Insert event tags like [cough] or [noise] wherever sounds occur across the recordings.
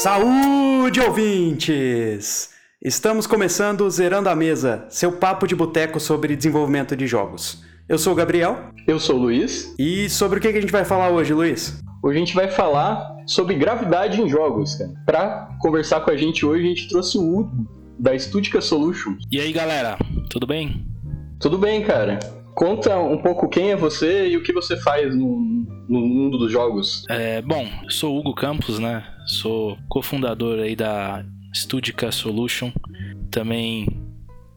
Saúde, ouvintes! Estamos começando o Zerando a Mesa, seu papo de boteco sobre desenvolvimento de jogos. Eu sou o Gabriel. Eu sou o Luiz. E sobre o que a gente vai falar hoje, Luiz? Hoje a gente vai falar sobre gravidade em jogos, cara. Pra conversar com a gente hoje, a gente trouxe o Hugo, da Studica Solutions. E aí, galera, tudo bem? Tudo bem, cara. Conta um pouco quem é você e o que você faz no, no mundo dos jogos. É, bom, eu sou Hugo Campos, né? Sou cofundador aí da Studica Solution, também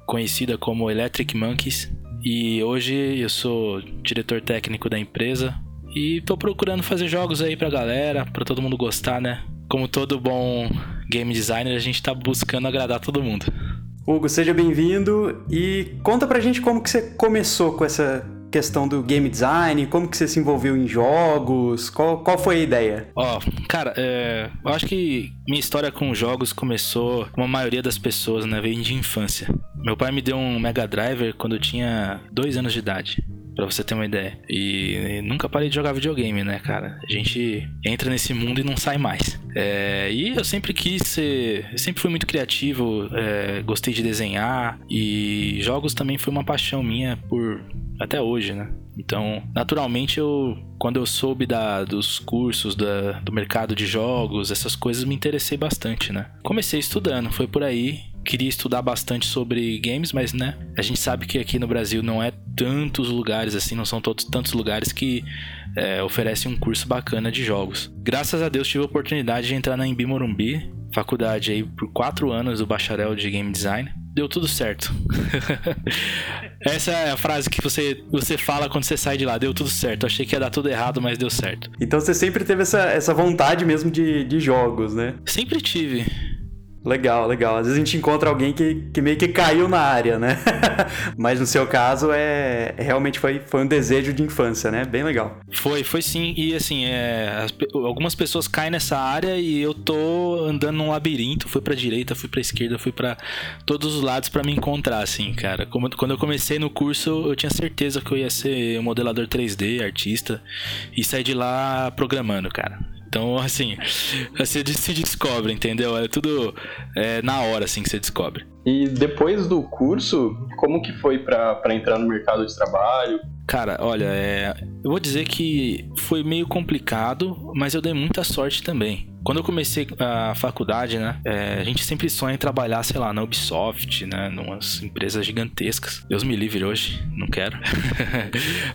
conhecida como Electric Monkeys. E hoje eu sou diretor técnico da empresa e tô procurando fazer jogos aí pra galera, pra todo mundo gostar, né? Como todo bom game designer, a gente tá buscando agradar todo mundo. Hugo, seja bem-vindo e conta pra gente como que você começou com essa questão do game design, como que você se envolveu em jogos, qual, qual foi a ideia? Ó, oh, cara, é, eu acho que minha história com jogos começou, como a maioria das pessoas, né, vem de infância. Meu pai me deu um Mega Driver quando eu tinha dois anos de idade. Pra você ter uma ideia. E nunca parei de jogar videogame, né, cara? A gente entra nesse mundo e não sai mais. É, e eu sempre quis ser. Sempre fui muito criativo, é, gostei de desenhar. E jogos também foi uma paixão minha por. Até hoje, né? Então, naturalmente, eu, quando eu soube da, dos cursos da, do mercado de jogos, essas coisas me interessei bastante, né? Comecei estudando, foi por aí queria estudar bastante sobre games, mas né, a gente sabe que aqui no Brasil não é tantos lugares assim, não são todos tantos lugares que é, oferecem um curso bacana de jogos. Graças a Deus tive a oportunidade de entrar na Embi Morumbi, faculdade aí por quatro anos do bacharel de game design. Deu tudo certo. [laughs] Essa é a frase que você, você fala quando você sai de lá. Deu tudo certo. Achei que ia dar tudo errado, mas deu certo. Então você sempre teve essa, essa vontade mesmo de, de jogos, né? Sempre tive. Legal, legal. Às vezes a gente encontra alguém que, que meio que caiu na área, né? [laughs] Mas no seu caso, é, realmente foi, foi um desejo de infância, né? Bem legal. Foi, foi sim. E assim, é, as, algumas pessoas caem nessa área e eu tô andando num labirinto. Fui pra direita, fui pra esquerda, fui para todos os lados para me encontrar, assim, cara. Como, quando eu comecei no curso, eu tinha certeza que eu ia ser modelador 3D, artista, e sair de lá programando, cara. Então, assim, você se descobre, entendeu? É tudo é, na hora, assim, que você descobre. E depois do curso, como que foi para entrar no mercado de trabalho? Cara, olha, é, eu vou dizer que foi meio complicado, mas eu dei muita sorte também. Quando eu comecei a faculdade, né, é, a gente sempre sonha em trabalhar, sei lá, na Ubisoft, né, numas empresas gigantescas. Deus me livre hoje, não quero.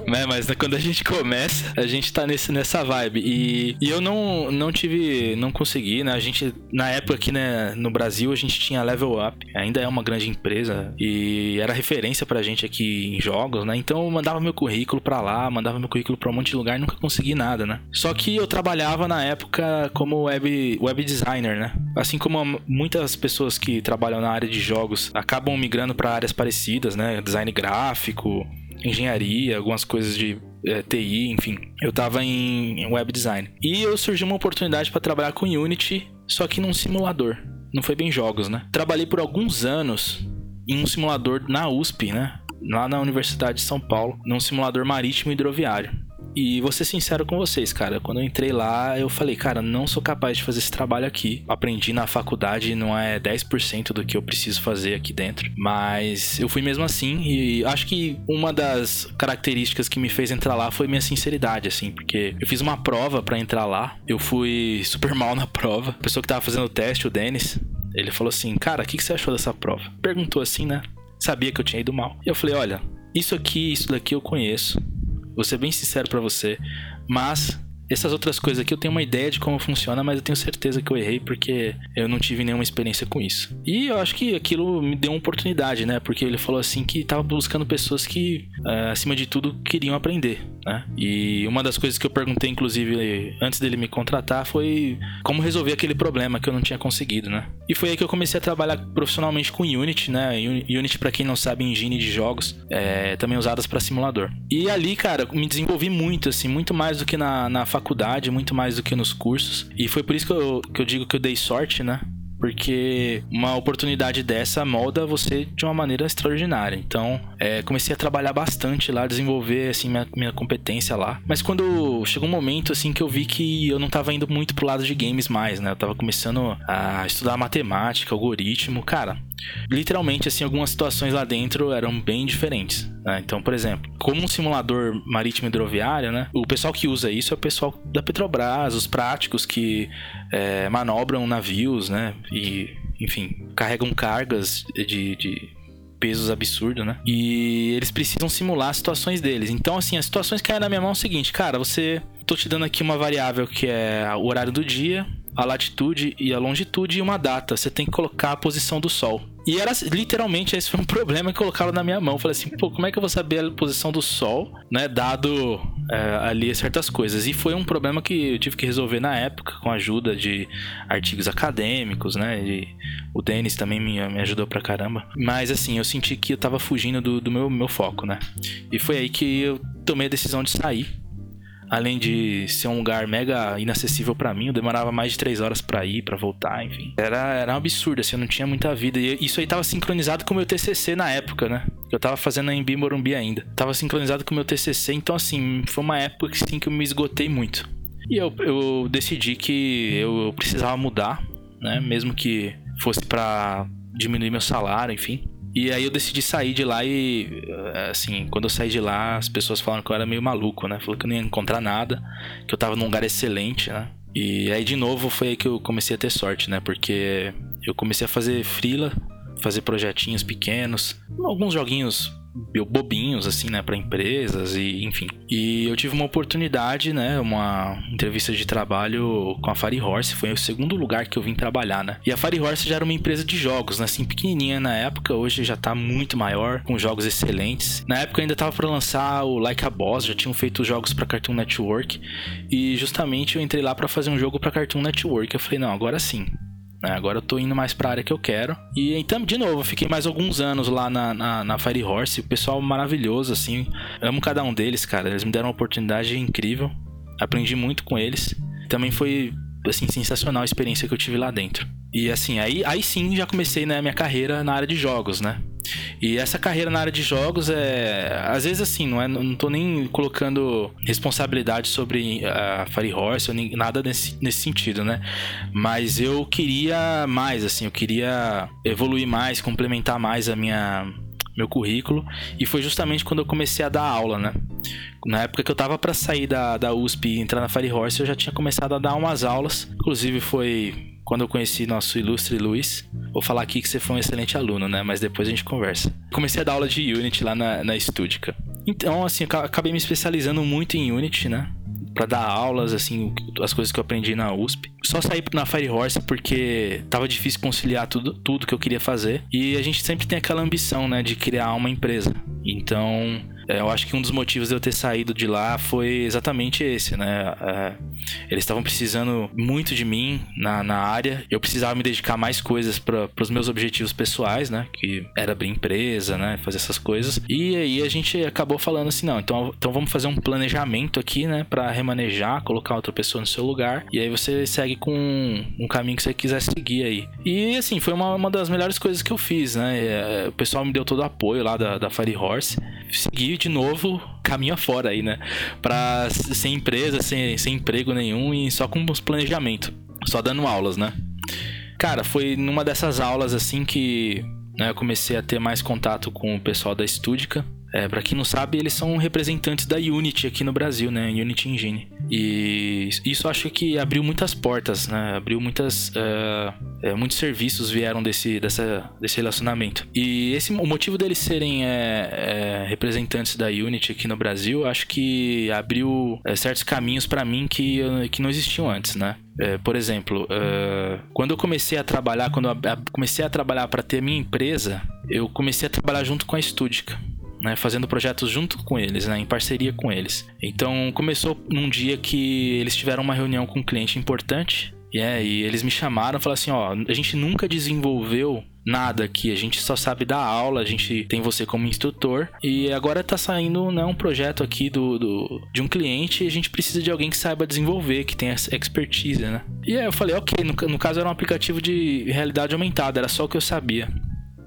mas, [laughs] mas quando a gente começa, a gente tá nesse, nessa vibe. E, e eu não, não tive, não consegui, né, a gente, na época aqui, né, no Brasil, a gente tinha Level Up, ainda é uma grande empresa e era referência pra gente aqui em jogos, né, então eu mandava meu currículo pra lá, mandava meu currículo pra um monte de lugar e nunca consegui nada, né. Só que eu trabalhava na época como web, web designer, né? Assim como muitas pessoas que trabalham na área de jogos acabam migrando para áreas parecidas, né? Design gráfico, engenharia, algumas coisas de é, TI, enfim. Eu tava em web design. E eu surgiu uma oportunidade para trabalhar com Unity, só que num simulador. Não foi bem jogos, né? Trabalhei por alguns anos em um simulador na USP, né? Lá na Universidade de São Paulo, num simulador marítimo hidroviário. E vou ser sincero com vocês, cara. Quando eu entrei lá, eu falei, cara, não sou capaz de fazer esse trabalho aqui. Aprendi na faculdade, não é 10% do que eu preciso fazer aqui dentro. Mas eu fui mesmo assim. E acho que uma das características que me fez entrar lá foi minha sinceridade, assim. Porque eu fiz uma prova para entrar lá. Eu fui super mal na [laughs] prova. A pessoa que tava fazendo o teste, o Denis, ele falou assim: Cara, o que, que você achou dessa prova? Perguntou assim, né? Sabia que eu tinha ido mal. E eu falei: Olha, isso aqui, isso daqui eu conheço. Vou ser bem sincero para você, mas essas outras coisas aqui eu tenho uma ideia de como funciona, mas eu tenho certeza que eu errei porque eu não tive nenhuma experiência com isso. E eu acho que aquilo me deu uma oportunidade, né? Porque ele falou assim que tava buscando pessoas que, uh, acima de tudo, queriam aprender, né? E uma das coisas que eu perguntei, inclusive, antes dele me contratar, foi como resolver aquele problema que eu não tinha conseguido, né? E foi aí que eu comecei a trabalhar profissionalmente com Unity, né? Unity, para quem não sabe, engine de jogos, é, também usadas para simulador. E ali, cara, me desenvolvi muito, assim, muito mais do que na, na faculdade, muito mais do que nos cursos. E foi por isso que eu, que eu digo que eu dei sorte, né? porque uma oportunidade dessa molda você de uma maneira extraordinária. Então, é, comecei a trabalhar bastante lá, desenvolver assim minha, minha competência lá. Mas quando chegou um momento assim que eu vi que eu não estava indo muito pro lado de games mais, né? Eu tava começando a estudar matemática, algoritmo, cara. Literalmente, assim, algumas situações lá dentro eram bem diferentes. Né? Então, por exemplo, como um simulador marítimo hidroviário, né? O pessoal que usa isso é o pessoal da Petrobras, os práticos que é, manobram navios, né? E, enfim, carregam cargas de, de pesos absurdos, né? E eles precisam simular as situações deles. Então, assim, as situações que caem na minha mão é o seguinte, cara, você. Tô te dando aqui uma variável que é o horário do dia, a latitude e a longitude e uma data. Você tem que colocar a posição do Sol. E era literalmente esse foi um [laughs] problema que colocaram na minha mão. Eu falei assim, pô, como é que eu vou saber a posição do Sol, né? Dado é, ali certas coisas. E foi um problema que eu tive que resolver na época, com a ajuda de artigos acadêmicos, né? E o Denis também me, me ajudou pra caramba. Mas assim, eu senti que eu tava fugindo do, do meu, meu foco, né? E foi aí que eu tomei a decisão de sair além de ser um lugar mega inacessível para mim, eu demorava mais de três horas para ir, para voltar, enfim. Era, era um absurdo, assim, eu não tinha muita vida. E isso aí tava sincronizado com o meu TCC na época, né? Eu tava fazendo em Morumbi ainda. Tava sincronizado com o meu TCC, então, assim, foi uma época assim, que eu me esgotei muito. E eu, eu decidi que eu precisava mudar, né? Mesmo que fosse para diminuir meu salário, enfim. E aí eu decidi sair de lá e, assim, quando eu saí de lá, as pessoas falaram que eu era meio maluco, né? Falou que eu não ia encontrar nada, que eu tava num lugar excelente, né? E aí de novo foi aí que eu comecei a ter sorte, né? Porque eu comecei a fazer frila, fazer projetinhos pequenos, alguns joguinhos bobinhos, assim, né, para empresas e enfim. E eu tive uma oportunidade, né, uma entrevista de trabalho com a Fire Horse, foi o segundo lugar que eu vim trabalhar, né. E a Fire Horse já era uma empresa de jogos, né, assim, pequenininha na época, hoje já tá muito maior, com jogos excelentes. Na época ainda tava para lançar o Like a Boss, já tinham feito jogos para Cartoon Network, e justamente eu entrei lá para fazer um jogo para Cartoon Network. Eu falei, não, agora sim? Agora eu tô indo mais pra área que eu quero. E então, de novo, fiquei mais alguns anos lá na, na, na Fire Horse. O pessoal maravilhoso, assim. Amo cada um deles, cara. Eles me deram uma oportunidade incrível. Aprendi muito com eles. Também foi, assim, sensacional a experiência que eu tive lá dentro. E assim, aí, aí sim já comecei né, minha carreira na área de jogos, né? E essa carreira na área de jogos é. Às vezes, assim, não, é, não tô nem colocando responsabilidade sobre a Fire Horse ou nem, nada nesse, nesse sentido, né? Mas eu queria mais, assim, eu queria evoluir mais, complementar mais a minha meu currículo e foi justamente quando eu comecei a dar aula, né? Na época que eu tava para sair da, da USP e entrar na Fire Horse, eu já tinha começado a dar umas aulas. Inclusive foi quando eu conheci nosso ilustre Luiz. Vou falar aqui que você foi um excelente aluno, né? Mas depois a gente conversa. Comecei a dar aula de Unity lá na, na Studica. Então, assim, acabei me especializando muito em Unity, né? para dar aulas, assim, as coisas que eu aprendi na USP. Só saí na Fire Horse porque tava difícil conciliar tudo, tudo que eu queria fazer. E a gente sempre tem aquela ambição, né, de criar uma empresa. Então, eu acho que um dos motivos de eu ter saído de lá foi exatamente esse, né? É, eles estavam precisando muito de mim na, na área. Eu precisava me dedicar mais coisas para os meus objetivos pessoais, né? Que era abrir empresa, né? Fazer essas coisas. E aí a gente acabou falando assim, não, então, então vamos fazer um planejamento aqui, né? Para remanejar, colocar outra pessoa no seu lugar. E aí você segue com um, caminho que você quiser seguir aí. E assim, foi uma, uma das melhores coisas que eu fiz, né? É, o pessoal me deu todo o apoio lá da, da Fire Horse. Segui de novo caminho afora aí, né? Pra sem empresa, sem, sem emprego nenhum e só com os planejamento. Só dando aulas, né? Cara, foi numa dessas aulas assim que né, eu comecei a ter mais contato com o pessoal da Studica. É, para quem não sabe, eles são representantes da Unity aqui no Brasil, né? Unity Engine. E isso acho que abriu muitas portas, né? Abriu muitas. Uh, muitos serviços vieram desse, dessa, desse relacionamento. E esse, o motivo deles serem é, é, representantes da Unity aqui no Brasil, acho que abriu certos caminhos para mim que, que não existiam antes, né? por exemplo, quando eu comecei a trabalhar, quando eu comecei a trabalhar para ter minha empresa, eu comecei a trabalhar junto com a Studica né, fazendo projetos junto com eles, né, em parceria com eles. Então começou num dia que eles tiveram uma reunião com um cliente importante E, é, e eles me chamaram e falaram assim: ó, a gente nunca desenvolveu nada aqui, a gente só sabe dar aula, a gente tem você como instrutor e agora tá saindo né, um projeto aqui do, do, de um cliente e a gente precisa de alguém que saiba desenvolver, que tenha expertise, né? E aí eu falei, ok, no, no caso era um aplicativo de realidade aumentada, era só o que eu sabia.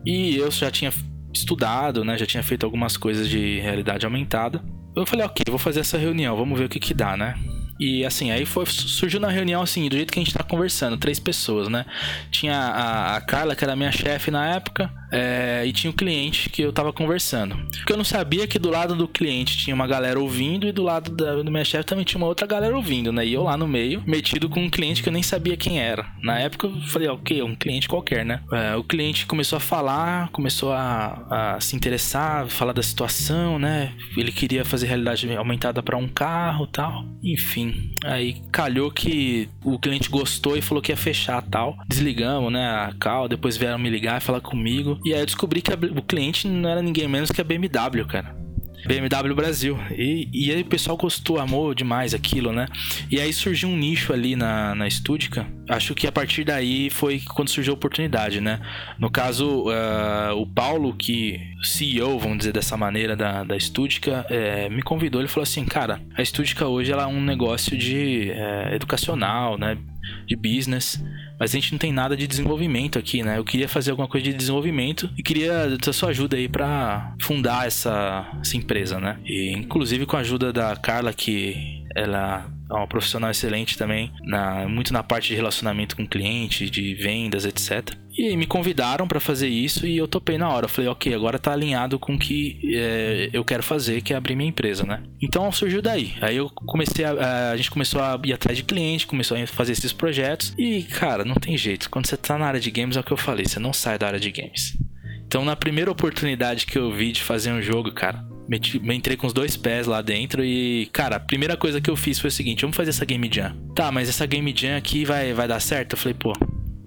E eu já tinha estudado, né? Já tinha feito algumas coisas de realidade aumentada. Eu falei, ok, vou fazer essa reunião, vamos ver o que que dá, né? E assim, aí foi, surgiu na reunião assim, do jeito que a gente tá conversando, três pessoas, né? Tinha a, a Carla, que era minha chefe na época, é, e tinha o cliente que eu tava conversando. Porque eu não sabia que do lado do cliente tinha uma galera ouvindo e do lado da, do minha chefe também tinha uma outra galera ouvindo, né? E eu lá no meio, metido com um cliente que eu nem sabia quem era. Na época eu falei, ok, um cliente qualquer, né? É, o cliente começou a falar, começou a, a, se interessar, falar da situação, né? Ele queria fazer realidade aumentada para um carro tal. Enfim, aí calhou que o cliente gostou e falou que ia fechar tal. Desligamos, né? A cal, depois vieram me ligar e falar comigo. E aí eu descobri que a, o cliente não era ninguém menos que a BMW, cara. BMW Brasil. E, e aí o pessoal gostou, amou demais aquilo, né? E aí surgiu um nicho ali na, na Studica. Acho que a partir daí foi quando surgiu a oportunidade, né? No caso, uh, o Paulo, que CEO, vamos dizer dessa maneira, da, da Studica, é, me convidou. Ele falou assim: Cara, a Studica hoje ela é um negócio de é, educacional, né? De business mas a gente não tem nada de desenvolvimento aqui, né? Eu queria fazer alguma coisa de desenvolvimento e queria a sua ajuda aí para fundar essa, essa empresa, né? E inclusive com a ajuda da Carla, que ela é uma profissional excelente também, na, muito na parte de relacionamento com cliente, de vendas, etc. E me convidaram para fazer isso e eu topei na hora. Eu falei, ok, agora tá alinhado com o que é, eu quero fazer, que é abrir minha empresa, né? Então surgiu daí. Aí eu comecei a, a, gente começou a ir atrás de cliente, começou a fazer esses projetos. E, cara, não tem jeito. Quando você tá na área de games, é o que eu falei, você não sai da área de games. Então, na primeira oportunidade que eu vi de fazer um jogo, cara, meti, me entrei com os dois pés lá dentro e, cara, a primeira coisa que eu fiz foi o seguinte: vamos fazer essa game jam. Tá, mas essa game jam aqui vai, vai dar certo? Eu falei, pô,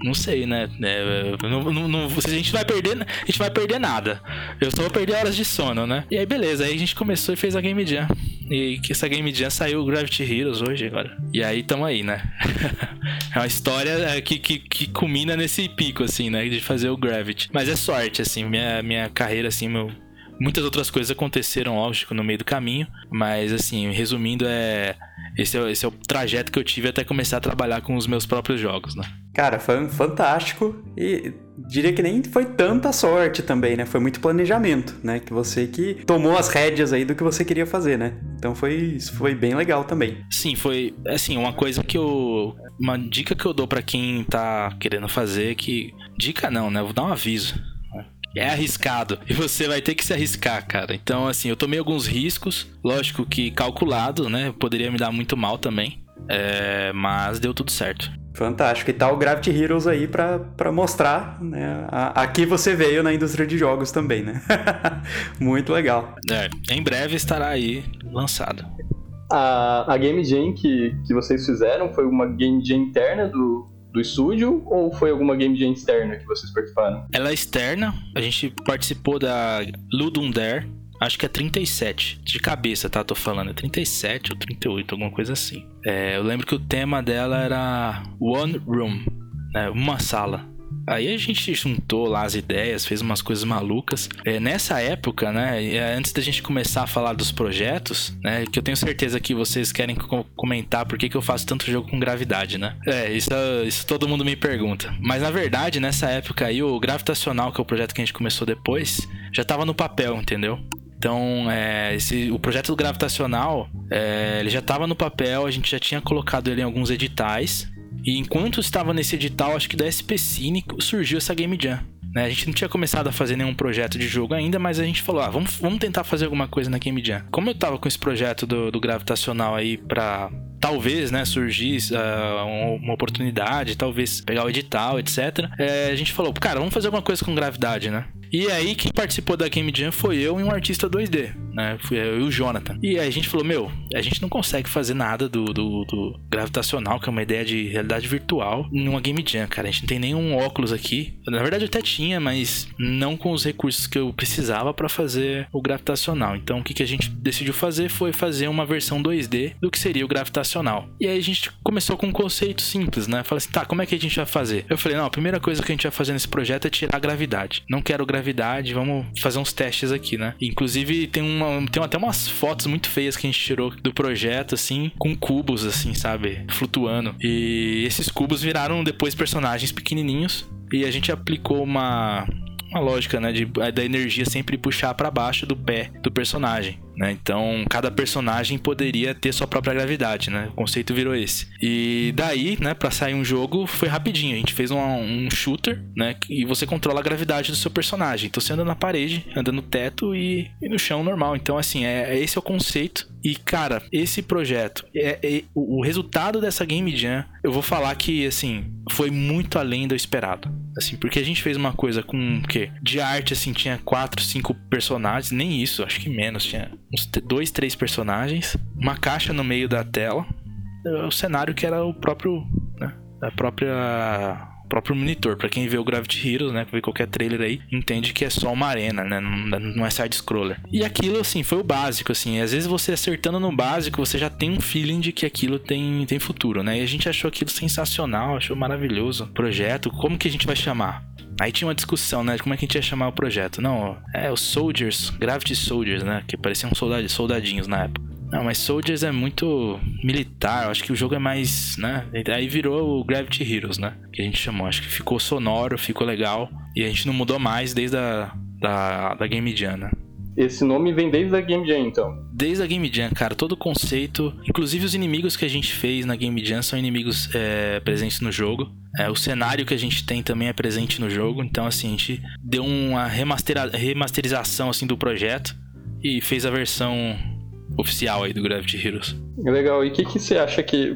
não sei, né? É, não, não, não, a gente vai perder, a gente vai perder nada. Eu só vou perder horas de sono, né? E aí, beleza, aí a gente começou e fez a Game Jam. E que essa Game Jam saiu o Gravity Heroes hoje agora. E aí tamo aí, né? [laughs] é uma história é, que, que, que culmina nesse pico, assim, né? De fazer o Gravity. Mas é sorte, assim, minha, minha carreira, assim, meu, Muitas outras coisas aconteceram, lógico, no meio do caminho, mas assim, resumindo, é esse, é esse é o trajeto que eu tive até começar a trabalhar com os meus próprios jogos, né? Cara, foi fantástico e diria que nem foi tanta sorte também, né? Foi muito planejamento, né? Que você que tomou as rédeas aí do que você queria fazer, né? Então foi, foi bem legal também. Sim, foi assim, uma coisa que eu uma dica que eu dou para quem tá querendo fazer que dica não, né? Eu vou dar um aviso é arriscado. E você vai ter que se arriscar, cara. Então, assim, eu tomei alguns riscos. Lógico que calculado, né? Poderia me dar muito mal também. É, mas deu tudo certo. Fantástico. E tá o Gravity Heroes aí pra, pra mostrar, né? Aqui você veio na indústria de jogos também, né? [laughs] Muito legal. É, em breve estará aí lançado. A, a Game Jam que, que vocês fizeram foi uma Game Jam interna do, do estúdio ou foi alguma game jam externa que vocês participaram? Ela é externa, a gente participou da Ludum Dare, acho que é 37, de cabeça, tá? Tô falando, é 37 ou 38, alguma coisa assim. É, eu lembro que o tema dela era One Room, né? Uma sala. Aí a gente juntou lá as ideias, fez umas coisas malucas. É, nessa época, né, é, antes da gente começar a falar dos projetos, né, que eu tenho certeza que vocês querem comentar por que, que eu faço tanto jogo com gravidade, né? É, isso, isso todo mundo me pergunta. Mas na verdade, nessa época aí, o Gravitacional, que é o projeto que a gente começou depois, já tava no papel, entendeu? Então, é, esse, o projeto Gravitacional, é, ele já estava no papel, a gente já tinha colocado ele em alguns editais, e enquanto estava nesse edital, acho que da SP Cine, surgiu essa Game Jam. Né? A gente não tinha começado a fazer nenhum projeto de jogo ainda, mas a gente falou, ah, vamos, vamos tentar fazer alguma coisa na Game Jam. Como eu tava com esse projeto do, do gravitacional aí pra talvez, né, surgir uh, uma oportunidade, talvez pegar o edital, etc. É, a gente falou, cara, vamos fazer alguma coisa com gravidade, né? E aí quem participou da Game Jam foi eu e um artista 2D, né? Fui eu e o Jonathan. E aí a gente falou, meu, a gente não consegue fazer nada do, do, do gravitacional, que é uma ideia de realidade virtual, numa Game Jam, cara. A gente não tem nenhum óculos aqui. Na verdade eu até tinha, mas não com os recursos que eu precisava para fazer o gravitacional. Então o que, que a gente decidiu fazer foi fazer uma versão 2D do que seria o gravitacional. E aí a gente começou com um conceito simples, né? Falei assim, tá, como é que a gente vai fazer? Eu falei, não, a primeira coisa que a gente vai fazer nesse projeto é tirar a gravidade. Não quero gravidade, vamos fazer uns testes aqui, né? Inclusive tem uma tem até umas fotos muito feias que a gente tirou do projeto assim, com cubos assim, sabe, flutuando. E esses cubos viraram depois personagens pequenininhos e a gente aplicou uma uma lógica, né, de, da energia sempre puxar para baixo do pé do personagem. Né? Então, cada personagem poderia ter sua própria gravidade, né? O conceito virou esse. E daí, né, para sair um jogo, foi rapidinho. A gente fez um, um, shooter, né? E você controla a gravidade do seu personagem. Então, você anda na parede, anda no teto e, e no chão normal. Então, assim, é, é, esse é o conceito. E, cara, esse projeto, é, é, o, o resultado dessa Game Jam, eu vou falar que, assim, foi muito além do esperado. Assim, porque a gente fez uma coisa com o quê? De arte, assim, tinha quatro, cinco personagens, nem isso, acho que menos, tinha uns dois, três personagens, uma caixa no meio da tela, o cenário que era o próprio, né, a própria próprio monitor. Para quem vê o Gravity Heroes, né, vê qualquer trailer aí, entende que é só uma arena, né, não, não é side scroller. E aquilo assim foi o básico assim. Às vezes você acertando no básico, você já tem um feeling de que aquilo tem tem futuro, né? E a gente achou aquilo sensacional, achou maravilhoso. Projeto, como que a gente vai chamar? Aí tinha uma discussão, né? De como é que a gente ia chamar o projeto. Não, é os Soldiers, Gravity Soldiers, né? Que pareciam soldadinhos na época. Não, mas Soldiers é muito militar. Acho que o jogo é mais, né? Aí virou o Gravity Heroes, né? Que a gente chamou. Acho que ficou sonoro, ficou legal. E a gente não mudou mais desde a da, da Game Jam, né? Esse nome vem desde a Game Jam, então? Desde a Game Jam, cara. Todo o conceito. Inclusive os inimigos que a gente fez na Game Jam são inimigos é, presentes no jogo. É, o cenário que a gente tem também é presente no jogo. Então, assim, a gente deu uma remasterização assim, do projeto e fez a versão oficial aí do Gravity Heroes. Legal. E o que, que você acha que.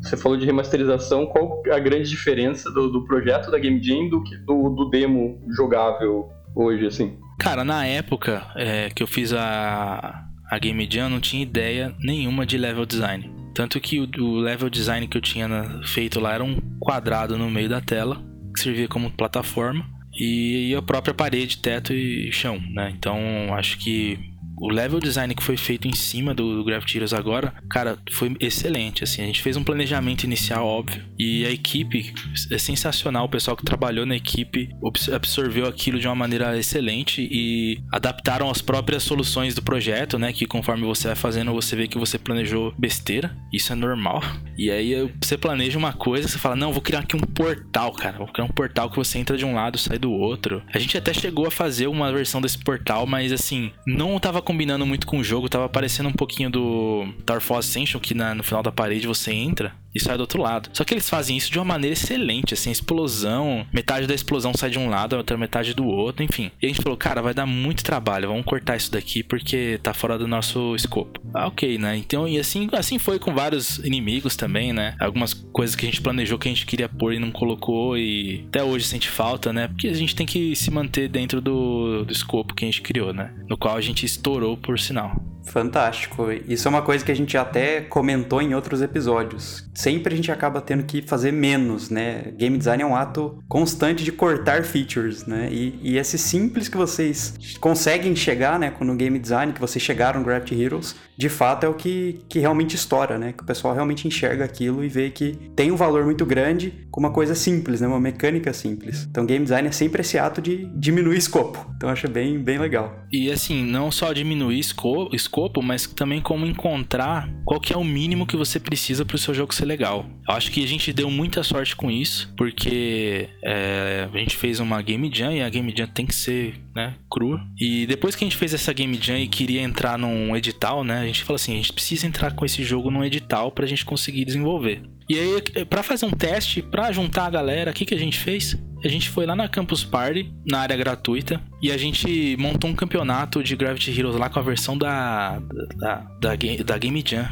Você falou de remasterização, qual a grande diferença do, do projeto da Game Jam do, do, do demo jogável hoje, assim? Cara, na época é, que eu fiz a, a Game Jam, eu não tinha ideia nenhuma de level design. Tanto que o, o level design que eu tinha na, feito lá era um quadrado no meio da tela, que servia como plataforma, e a própria parede, teto e chão, né? Então acho que o level design que foi feito em cima do, do Gravity Heroes agora, cara, foi excelente, assim, a gente fez um planejamento inicial óbvio e a equipe é sensacional, o pessoal que trabalhou na equipe absorveu aquilo de uma maneira excelente e adaptaram as próprias soluções do projeto, né, que conforme você vai fazendo, você vê que você planejou besteira, isso é normal. E aí você planeja uma coisa, você fala: "Não, vou criar aqui um portal, cara. Vou criar um portal que você entra de um lado, sai do outro". A gente até chegou a fazer uma versão desse portal, mas assim, não tava combinando muito com o jogo, tava parecendo um pouquinho do Tower Ascension, que na, no final da parede você entra e sai do outro lado. Só que eles fazem isso de uma maneira excelente, assim, explosão, metade da explosão sai de um lado, a outra metade do outro, enfim. E a gente falou, cara, vai dar muito trabalho, vamos cortar isso daqui porque tá fora do nosso escopo. Ah, ok, né? Então, e assim, assim foi com vários inimigos também, né? Algumas coisas que a gente planejou que a gente queria pôr e não colocou e até hoje sente falta, né? Porque a gente tem que se manter dentro do, do escopo que a gente criou, né? No qual a gente estourou por sinal. Fantástico. Isso é uma coisa que a gente até comentou em outros episódios. Sempre a gente acaba tendo que fazer menos, né? Game design é um ato constante de cortar features, né? E, e esse simples que vocês conseguem chegar, né? No game design, que vocês chegaram no Gravity Heroes, de fato é o que, que realmente estoura, né? Que o pessoal realmente enxerga aquilo e vê que tem um valor muito grande com uma coisa simples, né? Uma mecânica simples. Então, game design é sempre esse ato de diminuir escopo. Então, acho bem, bem legal. E assim, não só diminuir escopo, escopo, mas também como encontrar qual que é o mínimo que você precisa para o seu jogo ser legal. Eu acho que a gente deu muita sorte com isso, porque é, a gente fez uma Game Jam e a Game Jam tem que ser né, crua. E depois que a gente fez essa Game Jam e queria entrar num edital, né, a gente falou assim, a gente precisa entrar com esse jogo num edital para a gente conseguir desenvolver. E aí, para fazer um teste, para juntar a galera, o que, que a gente fez? A gente foi lá na Campus Party, na área gratuita, e a gente montou um campeonato de Gravity Heroes lá com a versão da, da, da, da Game Jam.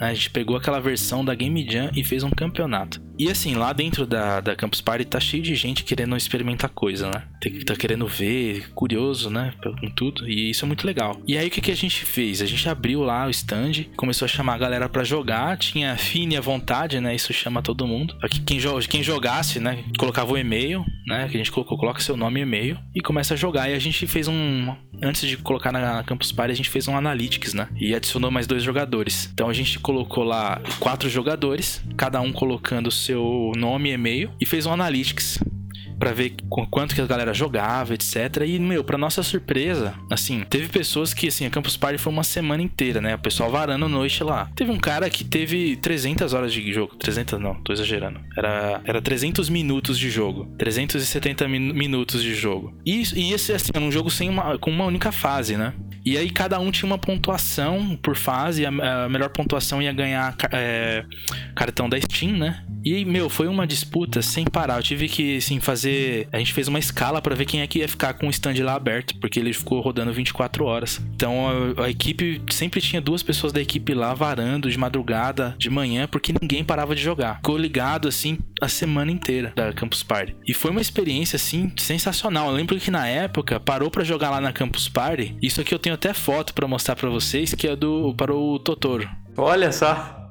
A gente pegou aquela versão da Game Jam e fez um campeonato. E assim, lá dentro da, da Campus Party tá cheio de gente querendo experimentar coisa, né? Tá querendo ver, curioso, né? Com tudo. E isso é muito legal. E aí o que, que a gente fez? A gente abriu lá o stand, começou a chamar a galera para jogar, tinha fine à vontade, né? Isso chama todo mundo. Aqui, quem, quem jogasse, né? Colocava o e-mail, né? Que a gente colocou, coloca seu nome e e-mail e começa a jogar. E a gente fez um. Antes de colocar na Campus Party, a gente fez um Analytics, né? E adicionou mais dois jogadores. Então a gente colocou lá quatro jogadores, cada um colocando seu nome e e-mail, e fez um Analytics para ver quanto que a galera jogava, etc. E, meu, pra nossa surpresa, assim, teve pessoas que, assim, a Campus Party foi uma semana inteira, né? O pessoal varando noite lá. Teve um cara que teve 300 horas de jogo. 300 não, tô exagerando. Era, era 300 minutos de jogo. 370 min minutos de jogo. E, e esse, assim, era um jogo sem uma, com uma única fase, né? E aí cada um tinha uma pontuação por fase. A, a melhor pontuação ia ganhar é, cartão da Steam, né? E, meu, foi uma disputa sem parar. Eu tive que, assim, fazer. A gente fez uma escala para ver quem é que ia ficar com o stand lá aberto, porque ele ficou rodando 24 horas. Então a, a, equipe sempre tinha duas pessoas da equipe lá varando de madrugada, de manhã, porque ninguém parava de jogar. Ficou ligado, assim, a semana inteira da Campus Party. E foi uma experiência, assim, sensacional. Eu lembro que na época parou para jogar lá na Campus Party. Isso aqui eu tenho até foto para mostrar para vocês, que é do para o Totoro. Olha só.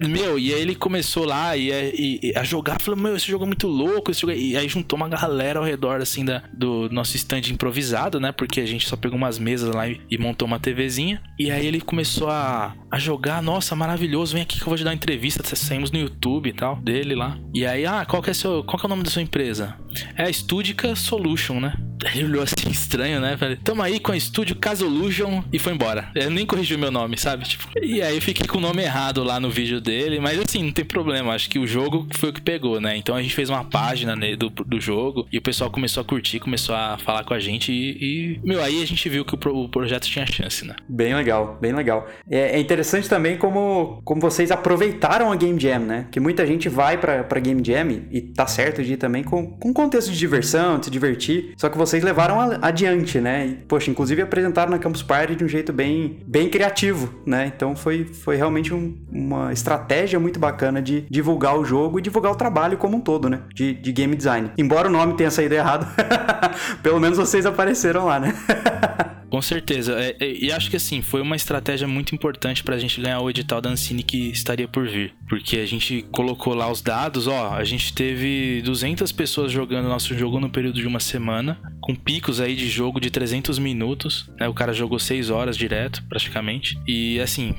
Meu, e aí ele começou lá e, e, a jogar, falou, meu, esse jogo é muito louco, esse jogo é... E aí juntou uma galera ao redor, assim, da, do nosso stand improvisado, né? Porque a gente só pegou umas mesas lá e, e montou uma TVzinha. E aí ele começou a, a jogar, nossa, maravilhoso, vem aqui que eu vou te dar uma entrevista, saímos no YouTube e tal, dele lá. E aí, ah, qual que é, seu, qual que é o nome da sua empresa? É a Studica Solution, né? Ele olhou assim estranho, né? Falei, tamo aí com a Studio Casolution e foi embora. Ele nem corrigiu meu nome, sabe? Tipo, e aí fiquei com o nome errado lá no vídeo dele, mas assim, não tem problema. Acho que o jogo foi o que pegou, né? Então a gente fez uma página do, do jogo e o pessoal começou a curtir, começou a falar com a gente e, e meu, aí a gente viu que o, o, projeto tinha chance, né? Bem legal, bem legal. É, é, interessante também como, como vocês aproveitaram a Game Jam, né? Que muita gente vai pra, pra Game Jam e tá certo de ir também com, com contexto de diversão, de se divertir, só que você vocês levaram adiante, né? E, poxa, inclusive apresentaram na Campus Party de um jeito bem, bem criativo, né? Então foi, foi realmente um, uma estratégia muito bacana de divulgar o jogo e divulgar o trabalho como um todo, né? De, de game design. Embora o nome tenha saído errado, [laughs] pelo menos vocês apareceram lá, né? [laughs] Com certeza. É, é, e acho que assim, foi uma estratégia muito importante pra gente ganhar o edital da Ancine que estaria por vir. Porque a gente colocou lá os dados, ó, a gente teve 200 pessoas jogando nosso jogo no período de uma semana, com picos aí de jogo de 300 minutos, né? O cara jogou 6 horas direto, praticamente. E assim,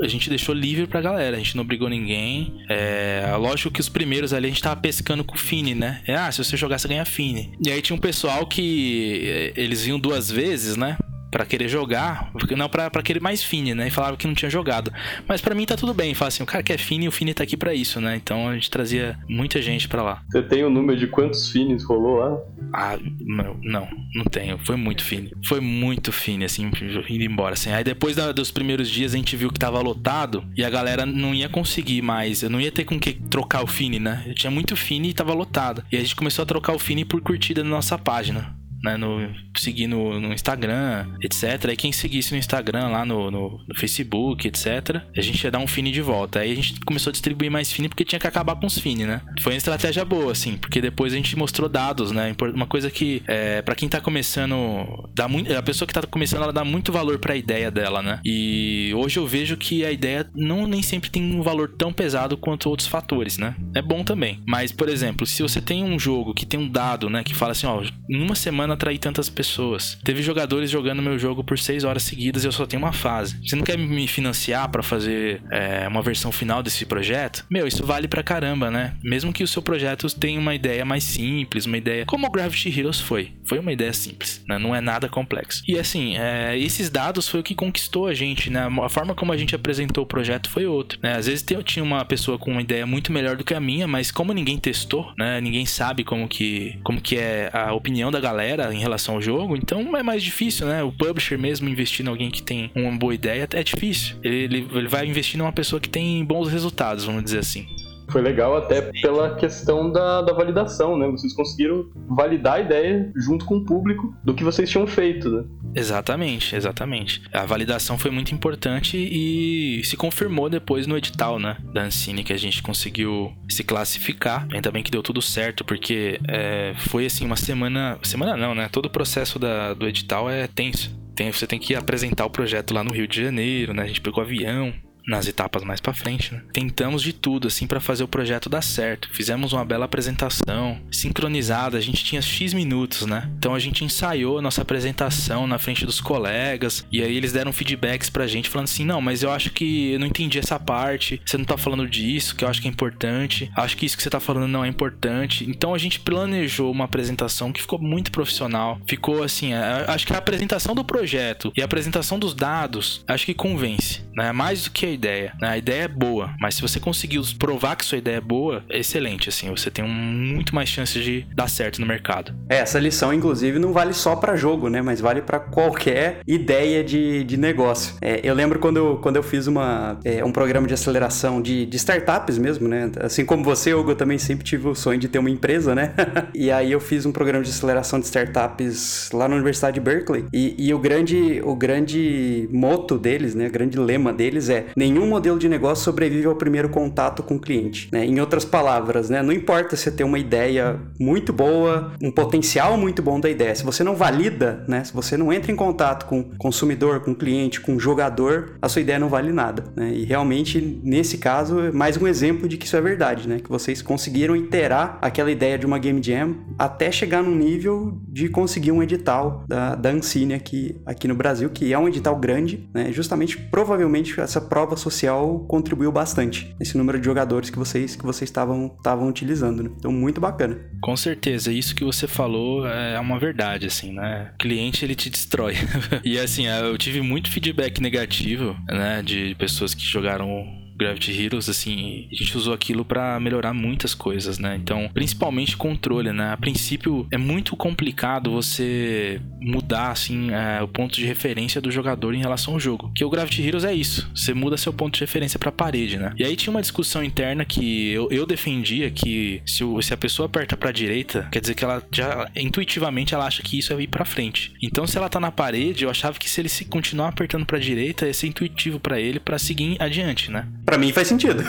a gente deixou livre pra galera, a gente não obrigou ninguém. É, lógico que os primeiros ali a gente tava pescando com o Fini, né? É, ah, se você jogar, você ganha Fini. E aí tinha um pessoal que é, eles vinham duas vezes, né? Para querer jogar, não para querer mais Fini, né? E falava que não tinha jogado. Mas para mim tá tudo bem, fala assim, o cara quer Fini e o Fini tá aqui para isso, né? Então a gente trazia muita gente para lá. Você tem o um número de quantos Finis rolou lá? Ah, não, não, não tenho. Foi muito Fini. Foi muito Fini, assim, indo embora, assim. Aí depois da, dos primeiros dias a gente viu que tava lotado e a galera não ia conseguir mais, eu não ia ter com que trocar o Fini, né? Eu tinha muito Fini e tava lotado. E a gente começou a trocar o Fini por curtida na nossa página né, no, seguir no, no, Instagram, etc. Aí quem seguisse no Instagram, lá no, no, no, Facebook, etc., a gente ia dar um fine de volta. Aí a gente começou a distribuir mais fine porque tinha que acabar com os fine, né? Foi uma estratégia boa, assim, porque depois a gente mostrou dados, né? Uma coisa que, é, para quem tá começando, dá muito, a pessoa que tá começando, ela dá muito valor para a ideia dela, né? E hoje eu vejo que a ideia não nem sempre tem um valor tão pesado quanto outros fatores, né? É bom também. Mas, por exemplo, se você tem um jogo que tem um dado, né, que fala assim, ó, em uma semana atrair tantas pessoas. Teve jogadores jogando meu jogo por 6 horas seguidas e eu só tenho uma fase. Você não quer me financiar para fazer é, uma versão final desse projeto? Meu, isso vale pra caramba, né? Mesmo que o seu projeto tenha uma ideia mais simples, uma ideia como o Gravity Heroes foi. Foi uma ideia simples, né? Não é nada complexo. E assim, é, esses dados foi o que conquistou a gente, né? A forma como a gente apresentou o projeto foi outra, né? Às vezes eu tinha uma pessoa com uma ideia muito melhor do que a minha, mas como ninguém testou, né? Ninguém sabe como que, como que é a opinião da galera em relação ao jogo, então é mais difícil, né? O publisher mesmo investir em alguém que tem uma boa ideia é difícil. Ele, ele, ele vai investir numa pessoa que tem bons resultados, vamos dizer assim. Foi legal até pela questão da, da validação, né? Vocês conseguiram validar a ideia junto com o público do que vocês tinham feito, né? Exatamente, exatamente. A validação foi muito importante e se confirmou depois no edital, né? Da Ancine, que a gente conseguiu se classificar. Ainda bem que deu tudo certo, porque é, foi assim uma semana. Semana não, né? Todo o processo da, do edital é tenso. Tem, você tem que apresentar o projeto lá no Rio de Janeiro, né? A gente pegou avião, nas etapas mais para frente. Né? Tentamos de tudo assim para fazer o projeto dar certo. Fizemos uma bela apresentação, sincronizada, a gente tinha X minutos, né? Então a gente ensaiou a nossa apresentação na frente dos colegas e aí eles deram feedbacks pra gente falando assim: "Não, mas eu acho que eu não entendi essa parte. Você não tá falando disso, que eu acho que é importante. Acho que isso que você tá falando não é importante". Então a gente planejou uma apresentação que ficou muito profissional. Ficou assim, acho que a apresentação do projeto e a apresentação dos dados, acho que convence, né? Mais do que ideia. Né? A ideia é boa, mas se você conseguir provar que sua ideia é boa, é excelente, assim, você tem um, muito mais chances de dar certo no mercado. É, essa lição, inclusive, não vale só para jogo, né? Mas vale para qualquer ideia de, de negócio. É, eu lembro quando eu, quando eu fiz uma, é, um programa de aceleração de, de startups mesmo, né? Assim como você, Hugo, eu também sempre tive o sonho de ter uma empresa, né? [laughs] e aí eu fiz um programa de aceleração de startups lá na Universidade de Berkeley. E, e o grande o grande moto deles, né? O grande lema deles é nenhum modelo de negócio sobrevive ao primeiro contato com o cliente. Né? Em outras palavras, né? não importa se você tem uma ideia muito boa, um potencial muito bom da ideia, se você não valida, né? se você não entra em contato com consumidor, com cliente, com jogador, a sua ideia não vale nada. Né? E realmente, nesse caso, é mais um exemplo de que isso é verdade, né? que vocês conseguiram iterar aquela ideia de uma Game Jam até chegar num nível de conseguir um edital da, da Ancine aqui, aqui no Brasil, que é um edital grande, né? justamente, provavelmente, essa prova social contribuiu bastante nesse número de jogadores que vocês que vocês estavam estavam utilizando, né? Então muito bacana. Com certeza, isso que você falou é uma verdade assim, né? O cliente ele te destrói. [laughs] e assim, eu tive muito feedback negativo, né, de pessoas que jogaram Gravity Heroes, assim, a gente usou aquilo para melhorar muitas coisas, né? Então, principalmente controle, né? A princípio, é muito complicado você mudar, assim, é, o ponto de referência do jogador em relação ao jogo. Que o Gravity Heroes é isso, você muda seu ponto de referência pra parede, né? E aí tinha uma discussão interna que eu, eu defendia que se, o, se a pessoa aperta pra direita, quer dizer que ela já, intuitivamente, ela acha que isso é ir pra frente. Então, se ela tá na parede, eu achava que se ele se continuar apertando pra direita, ia ser intuitivo para ele para seguir adiante, né? Para mim faz sentido.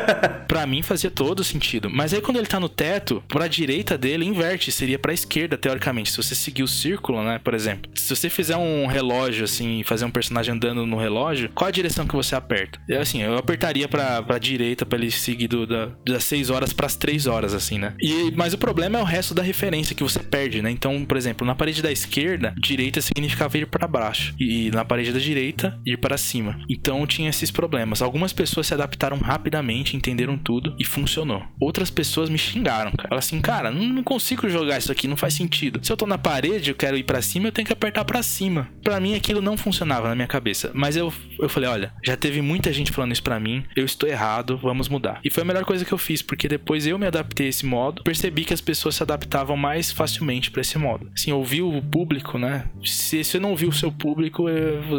[laughs] para mim fazia todo sentido. Mas aí quando ele tá no teto, pra direita dele inverte, seria pra esquerda, teoricamente. Se você seguir o círculo, né, por exemplo. Se você fizer um relógio, assim, fazer um personagem andando no relógio, qual a direção que você aperta? Assim, eu apertaria pra, pra direita pra ele seguir do, da, das 6 horas pras 3 horas, assim, né? E, mas o problema é o resto da referência que você perde, né? Então, por exemplo, na parede da esquerda, direita significava ir para baixo. E na parede da direita, ir para cima. Então tinha esses problemas. Algumas pessoas se adaptaram rapidamente, entenderam tudo e funcionou. Outras pessoas me xingaram, cara. Falaram assim, cara, não consigo jogar isso aqui, não faz sentido. Se eu tô na parede, eu quero ir para cima, eu tenho que apertar para cima. Para mim aquilo não funcionava na minha cabeça. Mas eu, eu falei, olha, já teve muita gente falando isso para mim, eu estou errado, vamos mudar. E foi a melhor coisa que eu fiz, porque depois eu me adaptei a esse modo, percebi que as pessoas se adaptavam mais facilmente para esse modo. Assim, ouvir o público, né? Se você não ouvir o seu público,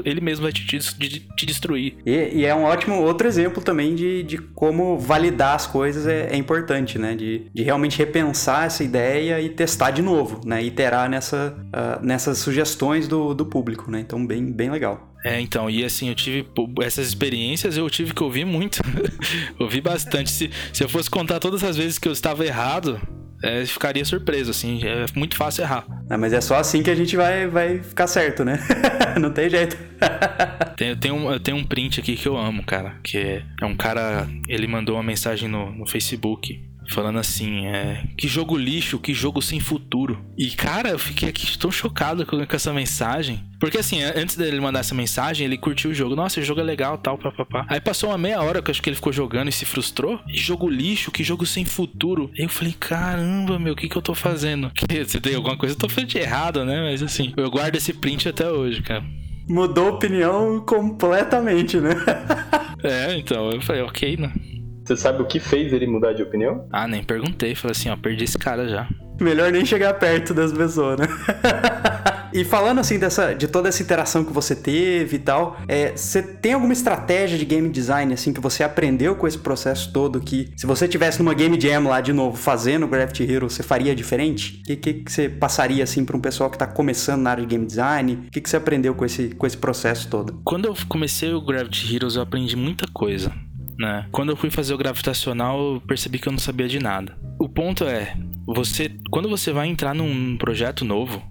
ele mesmo vai te, te, te destruir. E, e é um ótimo outro exemplo exemplo também de, de como validar as coisas é, é importante, né? De, de realmente repensar essa ideia e testar de novo, né? Iterar nessa, uh, nessas sugestões do, do público, né? Então, bem, bem legal. É, então, e assim, eu tive essas experiências, eu tive que ouvir muito. [laughs] ouvi bastante. Se, se eu fosse contar todas as vezes que eu estava errado, é, ficaria surpreso, assim, é muito fácil errar. Ah, mas é só assim que a gente vai, vai ficar certo, né? [laughs] Não tem jeito. [laughs] tem, eu, tenho um, eu tenho um print aqui que eu amo, cara, que é, é um cara, ele mandou uma mensagem no, no Facebook falando assim, é, que jogo lixo, que jogo sem futuro. E cara, eu fiquei aqui tão chocado com, com essa mensagem. Porque assim, antes dele mandar essa mensagem, ele curtiu o jogo. Nossa, esse jogo é legal, tal, papapá. Aí passou uma meia hora que eu acho que ele ficou jogando e se frustrou. E jogo lixo, que jogo sem futuro. Aí eu falei, caramba, meu, o que que eu tô fazendo? [laughs] Que, se tem alguma coisa, eu tô fazendo de errado, né? Mas assim, eu guardo esse print até hoje, cara. Mudou a opinião completamente, né? [laughs] é, então, eu falei, ok, né? Você sabe o que fez ele mudar de opinião? Ah, nem perguntei. Falei assim, ó, perdi esse cara já. Melhor nem chegar perto das pessoas, né? [laughs] E falando assim dessa, de toda essa interação que você teve e tal, é, você tem alguma estratégia de game design assim que você aprendeu com esse processo todo que se você tivesse numa game jam lá de novo fazendo Gravity Hero, você faria diferente? O que, que, que, você passaria assim para um pessoal que tá começando na área de game design? O que, que você aprendeu com esse, com esse processo todo? Quando eu comecei o Gravity Heroes, eu aprendi muita coisa. Né? Quando eu fui fazer o gravitacional, eu percebi que eu não sabia de nada. O ponto é, você, quando você vai entrar num projeto novo,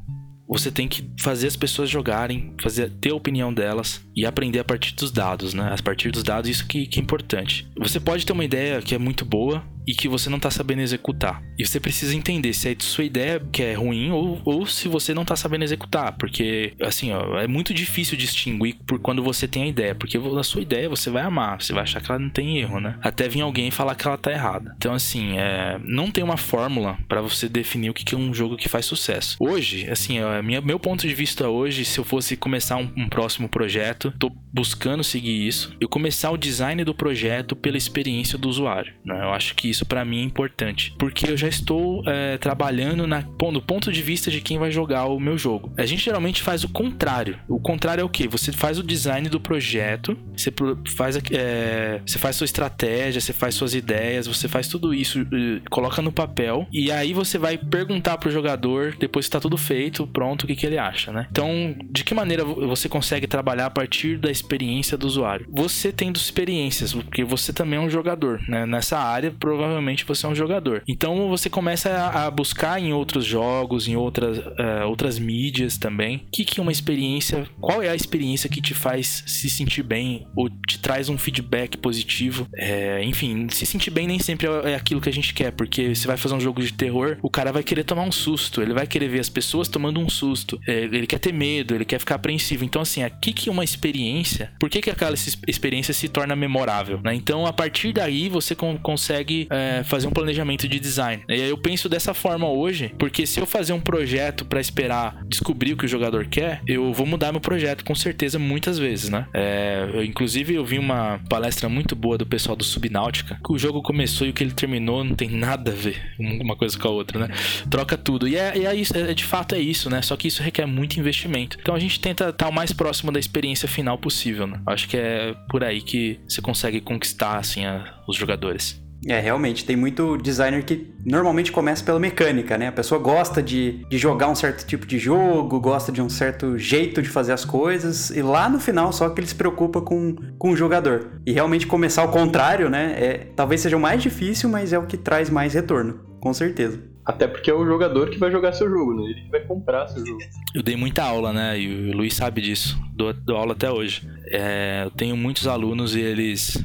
você tem que fazer as pessoas jogarem, fazer ter a opinião delas e aprender a partir dos dados, né? A partir dos dados, isso que, que é importante. Você pode ter uma ideia que é muito boa, e que você não tá sabendo executar. E você precisa entender se a sua ideia que é ruim ou, ou se você não tá sabendo executar, porque assim, ó, é muito difícil distinguir por quando você tem a ideia, porque a sua ideia você vai amar, você vai achar que ela não tem erro, né? Até vir alguém falar que ela tá errada. Então assim, é, não tem uma fórmula para você definir o que é um jogo que faz sucesso. Hoje, assim, é, minha, meu ponto de vista hoje, se eu fosse começar um, um próximo projeto, tô buscando seguir isso, eu começar o design do projeto pela experiência do usuário, né? Eu acho que isso para mim é importante, porque eu já estou é, trabalhando na, bom, do ponto de vista de quem vai jogar o meu jogo. A gente geralmente faz o contrário. O contrário é o que? Você faz o design do projeto, você faz, é, você faz sua estratégia, você faz suas ideias, você faz tudo isso, coloca no papel e aí você vai perguntar pro jogador depois que tá tudo feito, pronto, o que, que ele acha, né? Então, de que maneira você consegue trabalhar a partir da experiência do usuário? Você tendo experiências, porque você também é um jogador, né? Nessa área, provavelmente você é um jogador. Então você começa a, buscar em outros jogos, em outras, uh, outras mídias também, o que, que é uma experiência, qual é a experiência que te faz se sentir bem ou te traz um feedback positivo. É, enfim, se sentir bem nem sempre é, é aquilo que a gente quer, porque você vai fazer um jogo de terror, o cara vai querer tomar um susto, ele vai querer ver as pessoas tomando um susto, é, ele quer ter medo, ele quer ficar apreensivo. Então, assim, aqui que uma experiência, por que, que aquela experiência se torna memorável? Né? Então, a partir daí, você consegue é, fazer um planejamento de design. E aí eu penso dessa forma hoje, porque se eu fazer um projeto para esperar descobrir o que o jogador quer, eu vou mudar meu projeto com certeza muitas vezes, né? É, eu, inclusive, eu vi uma palestra muito boa do pessoal do Subnáutica, que o jogo começou e o que ele terminou não tem nada a ver uma coisa com a outra, né? Troca tudo. E é, é isso, é, de fato é isso, né? Só que isso requer muito investimento. Então a gente tenta estar o mais próximo da experiência final possível, né? Acho que é por aí que você consegue conquistar, assim, a, os jogadores. É, realmente, tem muito designer que normalmente começa pela mecânica, né? A pessoa gosta de, de jogar um certo tipo de jogo, gosta de um certo jeito de fazer as coisas, e lá no final só que ele se preocupa com, com o jogador. E realmente começar ao contrário, né? É, talvez seja o mais difícil, mas é o que traz mais retorno, com certeza. Até porque é o jogador que vai jogar seu jogo, né? Ele que vai comprar seu jogo. Eu dei muita aula, né? E o Luiz sabe disso. Dou, dou aula até hoje. É, eu tenho muitos alunos e eles.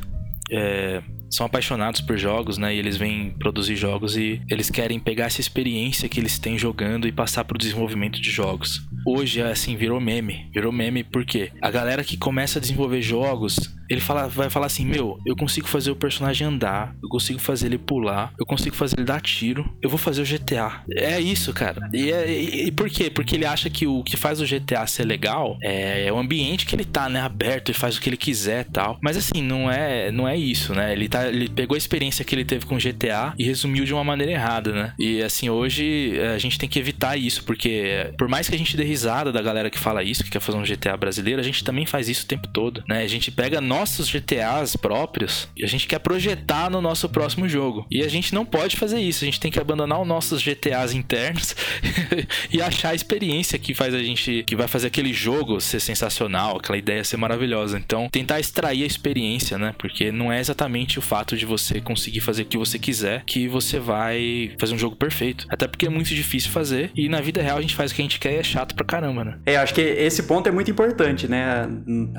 É, são apaixonados por jogos, né? E eles vêm produzir jogos e eles querem pegar essa experiência que eles têm jogando e passar para o desenvolvimento de jogos. Hoje, assim, virou meme. Virou meme porque a galera que começa a desenvolver jogos ele fala, vai falar assim: Meu, eu consigo fazer o personagem andar, eu consigo fazer ele pular, eu consigo fazer ele dar tiro, eu vou fazer o GTA. É isso, cara. E, é, e, e por quê? Porque ele acha que o que faz o GTA ser legal é, é, o ambiente que ele tá, né? Aberto e faz o que ele quiser tal. Mas assim, não é, não é isso, né? Ele, tá, ele pegou a experiência que ele teve com o GTA e resumiu de uma maneira errada, né? E assim, hoje a gente tem que evitar isso, porque por mais que a gente dê risada da galera que fala isso, que quer fazer um GTA brasileiro, a gente também faz isso o tempo todo, né? A gente pega nossos GTAs próprios e a gente quer projetar no nosso próximo jogo. E a gente não pode fazer isso, a gente tem que abandonar os nossos GTAs internos [laughs] e achar a experiência que faz a gente, que vai fazer aquele jogo ser sensacional, aquela ideia ser maravilhosa. Então, tentar extrair a experiência, né? Porque não é exatamente o fato de você conseguir fazer o que você quiser que você vai fazer um jogo perfeito. Até porque é muito difícil fazer e na vida real a gente faz o que a gente quer e é chato pra caramba, né? É, acho que esse ponto é muito importante, né?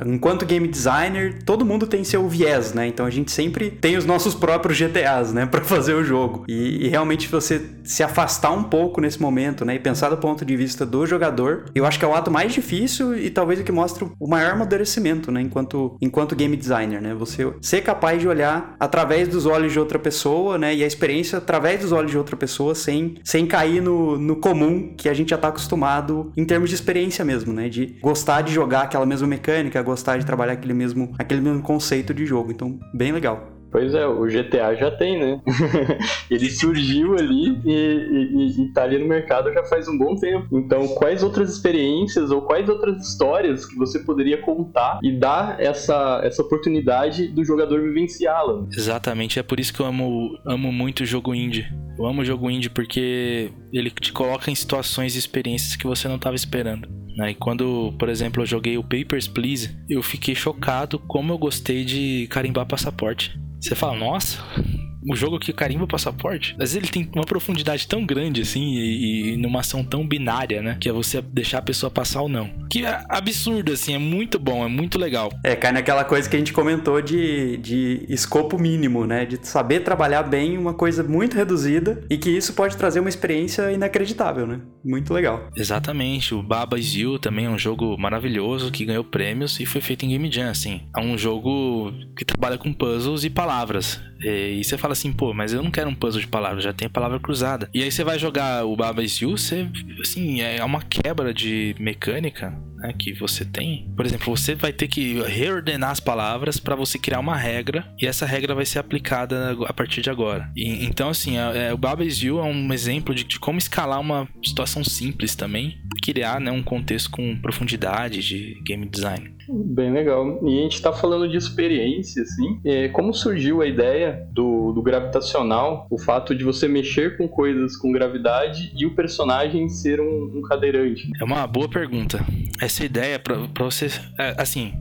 Enquanto game designer, todo mundo tem seu viés, né? Então a gente sempre tem os nossos próprios GTAs, né, [laughs] para fazer o jogo. E, e, realmente você se afastar um pouco nesse momento, né, e pensar do ponto de vista do jogador, eu acho que é o ato mais difícil e talvez o que mostra o maior amadurecimento, né, enquanto enquanto game designer, né? Você ser capaz de olhar através dos olhos de outra pessoa, né, e a experiência através dos olhos de outra pessoa sem sem cair no, no comum que a gente já tá acostumado em termos de experiência mesmo, né, de gostar de jogar aquela mesma mecânica, gostar de trabalhar aquele mesmo aquele aquele mesmo conceito de jogo. Então, bem legal. Pois é, o GTA já tem, né? [laughs] Ele surgiu ali e, e, e tá ali no mercado já faz um bom tempo. Então, quais outras experiências ou quais outras histórias que você poderia contar e dar essa, essa oportunidade do jogador vivenciá-la? Exatamente, é por isso que eu amo, amo muito o jogo indie. Eu amo o jogo indie porque ele te coloca em situações e experiências que você não estava esperando. Né? E quando, por exemplo, eu joguei o Papers, Please, eu fiquei chocado como eu gostei de carimbar passaporte. Você fala, nossa, o jogo que carimba o passaporte, às vezes ele tem uma profundidade tão grande assim e, e numa ação tão binária, né? Que é você deixar a pessoa passar ou não. Que é absurdo, assim, é muito bom, é muito legal. É, cai naquela coisa que a gente comentou de, de escopo mínimo, né? De saber trabalhar bem uma coisa muito reduzida e que isso pode trazer uma experiência inacreditável, né? Muito legal. Exatamente. O Baba Is You também é um jogo maravilhoso que ganhou prêmios e foi feito em Game Jam, assim. É um jogo que trabalha com puzzles e palavras. E você fala assim, pô, mas eu não quero um puzzle de palavras, já tem a palavra cruzada. E aí você vai jogar o Baba Is You, você, assim, é uma quebra de mecânica né, que você tem. Por exemplo, você vai ter que reordenar as palavras para você criar uma regra e essa regra vai ser aplicada a partir de agora. E, então, assim, é, é, o Is You é um exemplo de, de, como escalar uma situação simples também, criar né, um contexto com profundidade de game design. Bem legal. E a gente está falando de experiência, assim. É, como surgiu a ideia do, do gravitacional, o fato de você mexer com coisas com gravidade e o personagem ser um, um cadeirante? É uma boa pergunta. Essa ideia, para você. É, assim,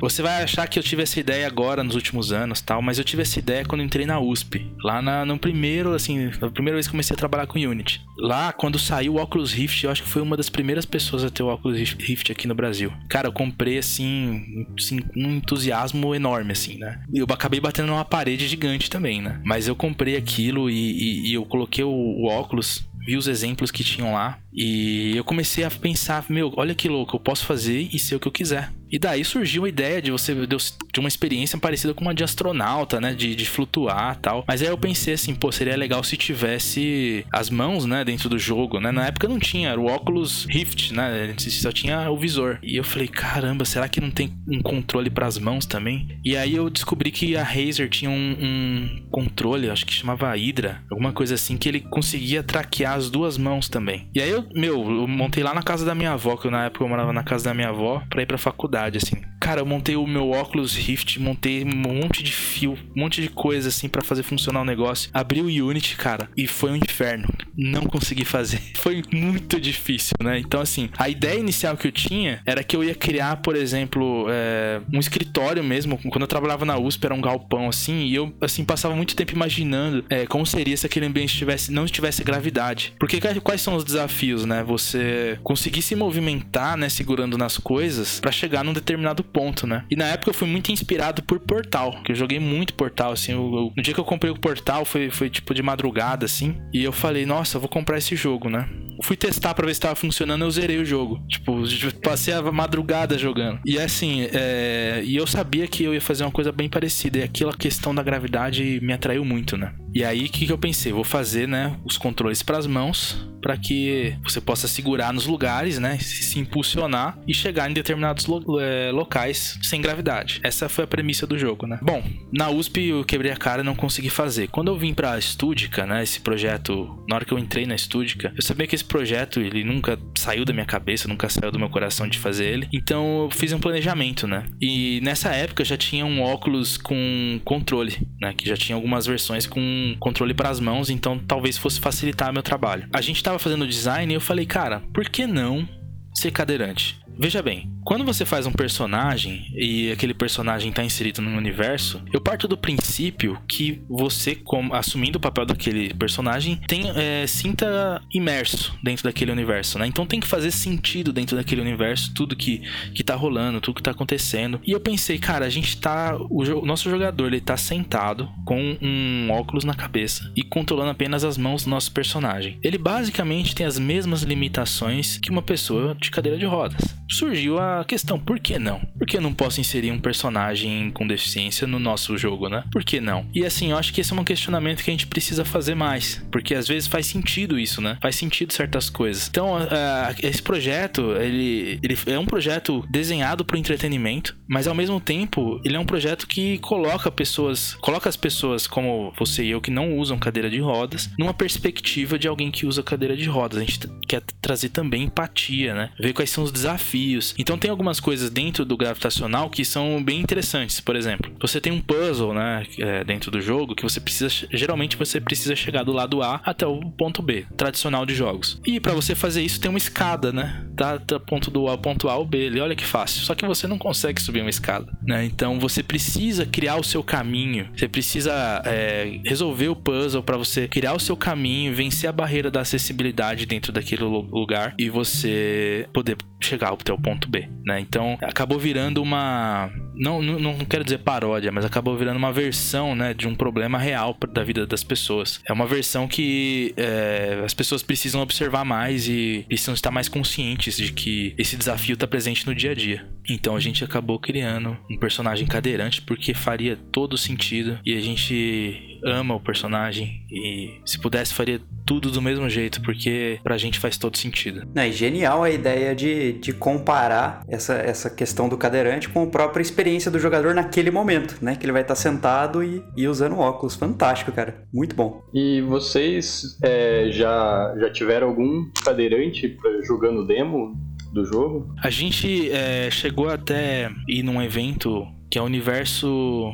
você vai achar que eu tive essa ideia agora nos últimos anos tal, mas eu tive essa ideia quando entrei na USP. Lá na, no primeiro, assim, na primeira vez que comecei a trabalhar com Unity. Lá, quando saiu o Oculus Rift, eu acho que foi uma das primeiras pessoas a ter o Oculus Rift aqui no Brasil. Cara, eu comprei assim assim, um entusiasmo enorme, assim, né? E eu acabei batendo numa parede gigante também, né? Mas eu comprei aquilo e, e, e eu coloquei o, o óculos vi os exemplos que tinham lá e eu comecei a pensar, meu, olha que louco, eu posso fazer e ser o que eu quiser. E daí surgiu a ideia de você de uma experiência parecida com uma de astronauta, né? De, de flutuar tal. Mas aí eu pensei assim, pô, seria legal se tivesse as mãos, né? Dentro do jogo, né? Na época não tinha, era o óculos Rift, né? Só tinha o visor. E eu falei, caramba, será que não tem um controle para as mãos também? E aí eu descobri que a Razer tinha um, um controle, acho que chamava Hydra, alguma coisa assim, que ele conseguia traquear as duas mãos também. E aí eu, meu, eu montei lá na casa da minha avó, que na época eu morava na casa da minha avó, pra ir pra faculdade, assim. Cara, eu montei o meu óculos Rift, montei um monte de fio, um monte de coisa, assim, para fazer funcionar o negócio. Abri o Unity, cara, e foi um inferno. Não consegui fazer. [laughs] Foi muito difícil, né? Então, assim, a ideia inicial que eu tinha era que eu ia criar, por exemplo, é, um escritório mesmo. Quando eu trabalhava na USP, era um galpão, assim, e eu, assim, passava muito tempo imaginando é, como seria se aquele ambiente tivesse, não tivesse gravidade. Porque quais são os desafios, né? Você conseguir se movimentar, né, segurando nas coisas para chegar num determinado ponto, né? E na época eu fui muito inspirado por Portal, que eu joguei muito Portal, assim, eu, eu, no dia que eu comprei o Portal foi, foi tipo de madrugada, assim, e eu falei, nossa, eu vou comprar esse jogo, né? fui testar para ver se tava funcionando, eu zerei o jogo. Tipo, [laughs] passei a madrugada jogando. E assim, é... e eu sabia que eu ia fazer uma coisa bem parecida. E aquela questão da gravidade me atraiu muito, né? E aí, o que, que eu pensei? Vou fazer, né, os controles para as mãos, para que você possa segurar nos lugares, né, se, se impulsionar e chegar em determinados lo é, locais sem gravidade. Essa foi a premissa do jogo, né? Bom, na USP eu quebrei a cara e não consegui fazer. Quando eu vim para a Studica, né, esse projeto, na hora que eu entrei na Studica, eu sabia que esse projeto ele nunca saiu da minha cabeça, nunca saiu do meu coração de fazer ele. Então eu fiz um planejamento, né? E nessa época já tinha um óculos com controle, né, que já tinha algumas versões com controle para as mãos, então talvez fosse facilitar meu trabalho. A gente estava fazendo design e eu falei, cara, por que não ser cadeirante? Veja bem, quando você faz um personagem e aquele personagem está inserido no universo, eu parto do princípio que você, como, assumindo o papel daquele personagem, tem, é, sinta imerso dentro daquele universo, né? Então tem que fazer sentido dentro daquele universo tudo que, que tá rolando, tudo que tá acontecendo. E eu pensei, cara, a gente tá. O, o nosso jogador ele tá sentado com um óculos na cabeça e controlando apenas as mãos do nosso personagem. Ele basicamente tem as mesmas limitações que uma pessoa de cadeira de rodas. Surgiu a questão: por que não? Por que eu não posso inserir um personagem com deficiência no nosso jogo, né? Por que não? E assim, eu acho que esse é um questionamento que a gente precisa fazer mais, porque às vezes faz sentido isso, né? Faz sentido certas coisas. Então, uh, esse projeto, ele, ele é um projeto desenhado para o entretenimento, mas ao mesmo tempo, ele é um projeto que coloca pessoas, coloca as pessoas como você e eu que não usam cadeira de rodas, numa perspectiva de alguém que usa cadeira de rodas. A gente quer trazer também empatia, né? Ver quais são os desafios. Então tem algumas coisas dentro do gravitacional que são bem interessantes. Por exemplo, você tem um puzzle, né, é, dentro do jogo que você precisa, geralmente você precisa chegar do lado A até o ponto B, tradicional de jogos. E para você fazer isso tem uma escada, né? Da, da ponto do A, ponto A ao B. Olha que fácil. Só que você não consegue subir uma escada, né? Então você precisa criar o seu caminho. Você precisa é, resolver o puzzle para você criar o seu caminho, vencer a barreira da acessibilidade dentro daquele lugar e você poder chegar até o ponto B, né? Então acabou virando uma não, não, não quero dizer paródia, mas acabou virando uma versão, né, de um problema real da vida das pessoas. É uma versão que é, as pessoas precisam observar mais e precisam estar mais conscientes de que esse desafio está presente no dia a dia. Então a gente acabou criando um personagem cadeirante porque faria todo sentido e a gente ama o personagem e se pudesse faria tudo do mesmo jeito, porque pra gente faz todo sentido. É genial a ideia de, de comparar essa, essa questão do cadeirante com a própria experiência do jogador naquele momento, né? Que ele vai estar sentado e, e usando óculos. Fantástico, cara. Muito bom. E vocês é, já, já tiveram algum cadeirante jogando demo do jogo? A gente é, chegou até ir num evento que é o Universo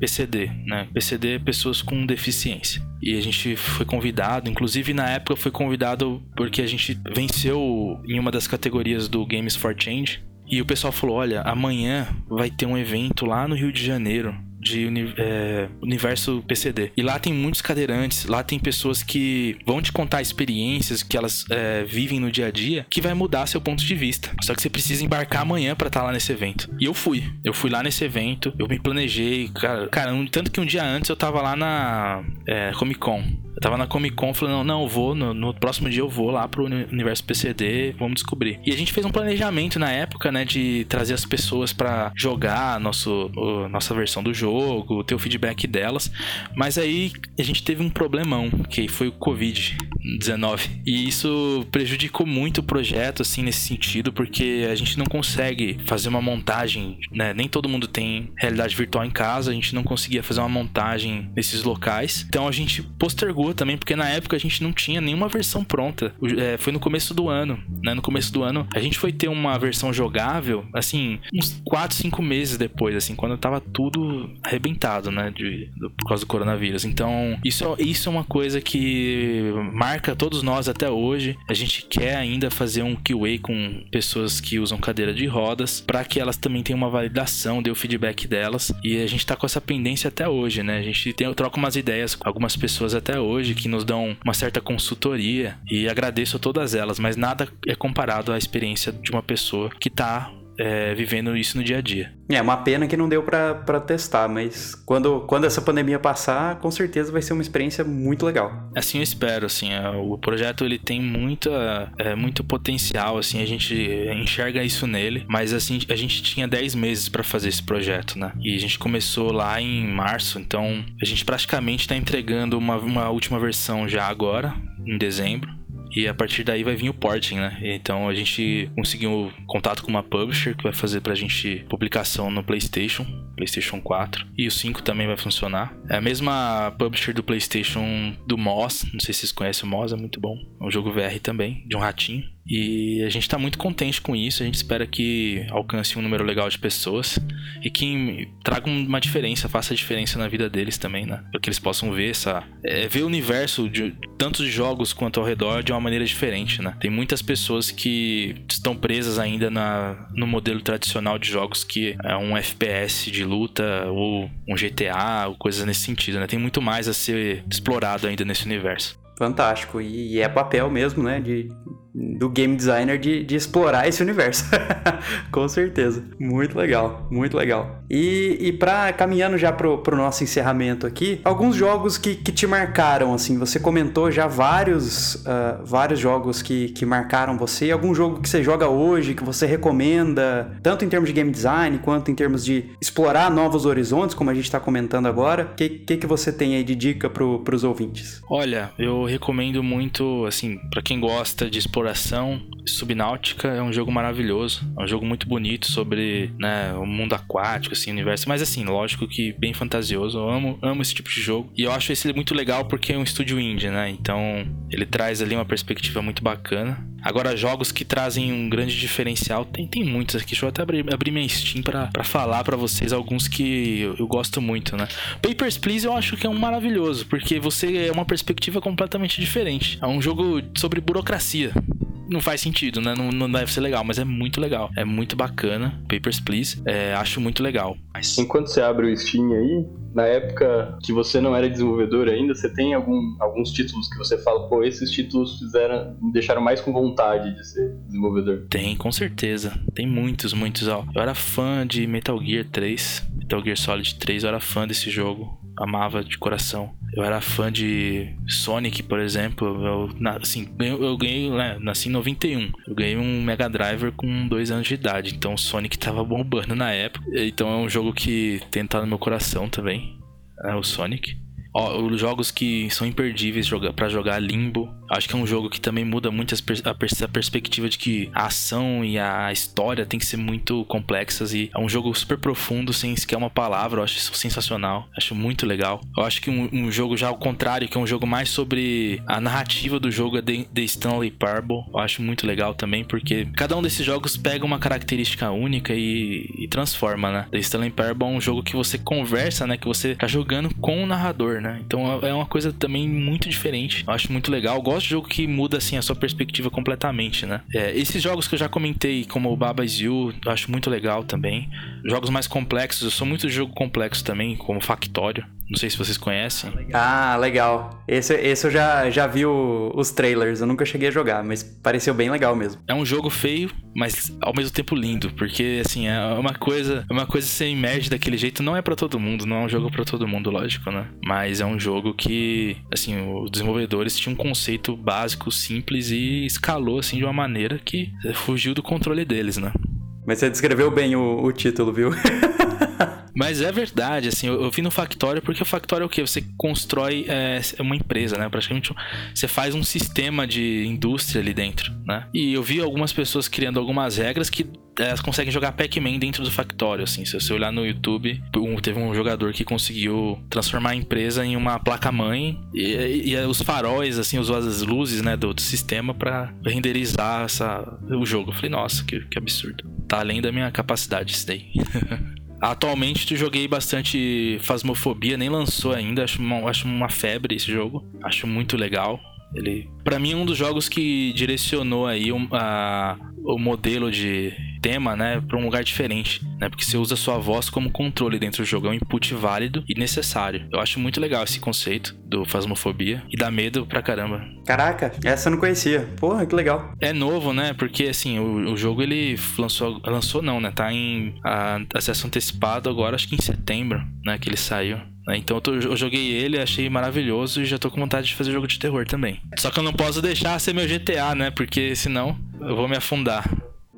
PCD, né? PCD é pessoas com deficiência. E a gente foi convidado, inclusive na época foi convidado porque a gente venceu em uma das categorias do Games for Change. E o pessoal falou: olha, amanhã vai ter um evento lá no Rio de Janeiro de é, universo PCD. E lá tem muitos cadeirantes, lá tem pessoas que vão te contar experiências que elas é, vivem no dia a dia que vai mudar seu ponto de vista. Só que você precisa embarcar amanhã para estar tá lá nesse evento. E eu fui. Eu fui lá nesse evento, eu me planejei. Cara, cara tanto que um dia antes eu tava lá na é, Comic Con. Eu tava na Comic Con falando, não, não, eu vou, no, no, próximo dia eu vou lá pro universo PCD, vamos descobrir. E a gente fez um planejamento na época, né, de trazer as pessoas para jogar nosso, o, nossa versão do jogo, ter o feedback delas. Mas aí a gente teve um problemão, que foi o Covid-19. E isso prejudicou muito o projeto, assim, nesse sentido, porque a gente não consegue fazer uma montagem, né? Nem todo mundo tem realidade virtual em casa, a gente não conseguia fazer uma montagem nesses locais. Então a gente postergou também, porque na época a gente não tinha nenhuma versão pronta. É, foi no começo do ano, né? No começo do ano, a gente foi ter uma versão jogável, assim, uns 4, 5 meses depois, assim, quando tava tudo arrebentado, né? De, do, por causa do coronavírus. Então, isso, isso é uma coisa que marca todos nós até hoje. A gente quer ainda fazer um QA com pessoas que usam cadeira de rodas, para que elas também tenham uma validação, dê o feedback delas. E a gente tá com essa pendência até hoje, né? A gente tem, troca umas ideias com algumas pessoas até hoje que nos dão uma certa consultoria e agradeço a todas elas, mas nada é comparado à experiência de uma pessoa que está é, vivendo isso no dia a dia. É uma pena que não deu para testar, mas quando, quando essa pandemia passar, com certeza vai ser uma experiência muito legal. Assim eu espero, assim, é, o projeto ele tem muita, é, muito potencial, assim, a gente enxerga isso nele, mas assim, a gente tinha 10 meses para fazer esse projeto, né? E a gente começou lá em março, então a gente praticamente está entregando uma, uma última versão já agora, em dezembro. E a partir daí vai vir o porting, né? Então a gente conseguiu contato com uma publisher que vai fazer pra gente publicação no PlayStation, PlayStation 4. E o 5 também vai funcionar. É a mesma publisher do PlayStation do Moss. Não sei se vocês conhecem o Moss, é muito bom. É um jogo VR também, de um ratinho. E a gente está muito contente com isso. A gente espera que alcance um número legal de pessoas e que traga uma diferença, faça diferença na vida deles também, né? Para que eles possam ver essa, é, ver o universo de tantos jogos quanto ao redor de uma maneira diferente, né? Tem muitas pessoas que estão presas ainda na, no modelo tradicional de jogos que é um FPS de luta ou um GTA ou coisas nesse sentido, né? Tem muito mais a ser explorado ainda nesse universo. Fantástico. E, é papel mesmo, né? De, do game designer de, de explorar esse universo. [laughs] Com certeza. Muito legal, muito legal. E, e caminhando já pro, pro nosso encerramento aqui, alguns jogos que, que te marcaram, assim, você comentou já vários, uh, vários jogos que, que marcaram você, algum jogo que você joga hoje, que você recomenda, tanto em termos de game design, quanto em termos de explorar novos horizontes, como a gente tá comentando agora, o que, que, que você tem aí de dica pro, pros ouvintes? Olha, eu recomendo muito, assim, para quem gosta de exploração, Subnáutica é um jogo maravilhoso, é um jogo muito bonito sobre, né, o mundo aquático, assim, universo. Mas assim, lógico que bem fantasioso. Eu amo, amo esse tipo de jogo. E eu acho esse muito legal porque é um estúdio indie, né? Então ele traz ali uma perspectiva muito bacana. Agora, jogos que trazem um grande diferencial, tem, tem muitos aqui. Deixa eu até abrir, abrir minha Steam pra falar para vocês alguns que eu, eu, gosto muito, né? Papers, Please eu acho que é um maravilhoso, porque você é uma perspectiva completamente diferente. É um jogo sobre burocracia não faz sentido, né? Não, não deve ser legal, mas é muito legal. É muito bacana. Papers, Please. É, acho muito legal. Mas... Enquanto você abre o Steam aí, na época que você não era desenvolvedor ainda, você tem algum, alguns títulos que você fala, pô, esses títulos fizeram, me deixaram mais com vontade de ser desenvolvedor? Tem, com certeza. Tem muitos, muitos. Ó. Eu era fã de Metal Gear 3, Metal Gear Solid 3, eu era fã desse jogo. Amava de coração. Eu era fã de Sonic, por exemplo. Eu, assim, eu ganhei, né, nasci em 91. Eu ganhei um Mega Driver com dois anos de idade. Então Sonic tava bombando na época. Então é um jogo que tem entrado no meu coração também. É o Sonic. Ó, os jogos que são imperdíveis para jogar Limbo. Acho que é um jogo que também muda muito a, a, perspectiva de que a ação e a história tem que ser muito complexas e é um jogo super profundo sem sequer uma palavra. Eu acho isso sensacional. Acho muito legal. Eu acho que um, um jogo já ao contrário, que é um jogo mais sobre a narrativa do jogo é The, The Stanley Parable. Eu acho muito legal também porque cada um desses jogos pega uma característica única e, e transforma, né? The Stanley Parable é um jogo que você conversa, né? Que você tá jogando com o narrador né? Então é uma coisa também muito diferente. Eu acho muito legal. Eu gosto de jogo que muda assim a sua perspectiva completamente, né? É, esses jogos que eu já comentei, como o Baba's You, eu acho muito legal também. Jogos mais complexos, eu sou muito de jogo complexo também, como Factório. Não sei se vocês conhecem. Ah, legal. Esse, esse eu já, já vi o, os trailers, eu nunca cheguei a jogar, mas pareceu bem legal mesmo. É um jogo feio, mas ao mesmo tempo lindo, porque assim, é uma coisa, uma coisa que você emerge daquele jeito não é para todo mundo, não é um jogo para todo mundo, lógico, né? Mas é um jogo que, assim, os desenvolvedores tinham um conceito básico, simples e escalou assim de uma maneira que fugiu do controle deles, né? Mas você descreveu bem o, o título, viu? [laughs] [laughs] Mas é verdade, assim, eu, eu vi no Factório porque o Factório é o que? Você constrói é, uma empresa, né? Praticamente você faz um sistema de indústria ali dentro, né? E eu vi algumas pessoas criando algumas regras que elas conseguem jogar Pac-Man dentro do Factório, assim. Se você olhar no YouTube, um, teve um jogador que conseguiu transformar a empresa em uma placa-mãe e, e, os faróis, assim, usou as luzes, né, do, do sistema para renderizar essa, o jogo. Eu falei, nossa, que, que absurdo. Tá além da minha capacidade isso daí. [laughs] Atualmente joguei bastante Fasmofobia, nem lançou ainda, acho uma, acho uma febre esse jogo. Acho muito legal. Ele, para mim, é um dos jogos que direcionou aí um, a, o modelo de tema, né, para um lugar diferente, né? Porque você usa sua voz como controle dentro do jogo, é um input válido e necessário. Eu acho muito legal esse conceito do Fasmofobia e dá medo pra caramba. Caraca, essa eu não conhecia. Porra, que legal. É novo, né? Porque assim, o, o jogo ele lançou, lançou não, né? Tá em a, acesso antecipado agora, acho que em setembro, né, que ele saiu. Né? Então eu, joguei ele, achei maravilhoso e já tô com vontade de fazer jogo de terror também. Só que eu não posso deixar ser meu GTA, né? Porque senão eu vou me afundar.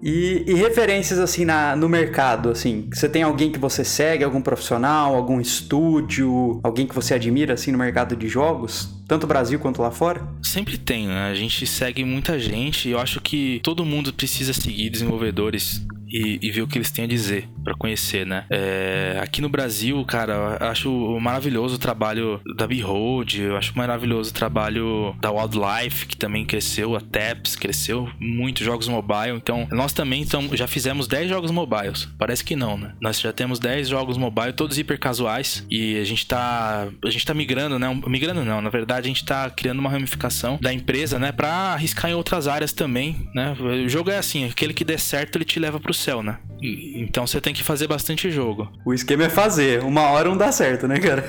E, e, referências assim na, no mercado, assim, você tem alguém que você segue, algum profissional, algum estúdio, alguém que você admira assim no mercado de jogos, tanto Brasil quanto lá fora? Sempre tem, né? A gente segue muita gente e eu acho que todo mundo precisa seguir desenvolvedores e, e, ver o que eles têm a dizer para conhecer, né? É, aqui no Brasil, cara, eu acho maravilhoso o trabalho da Behold, eu acho maravilhoso o trabalho da Wildlife, que também cresceu, a Taps cresceu, muitos jogos mobile. Então, nós também tamo, já fizemos 10 jogos mobiles. Parece que não, né? Nós já temos 10 jogos mobile, todos hiper casuais, e a gente tá a gente tá migrando, né? Migrando não, na verdade a gente tá criando uma ramificação da empresa, né, para arriscar em outras áreas também, né? O jogo é assim, aquele que der certo, ele te leva pro céu, né? Então você tem que fazer bastante jogo. O esquema é fazer, uma hora não dá certo, né, cara?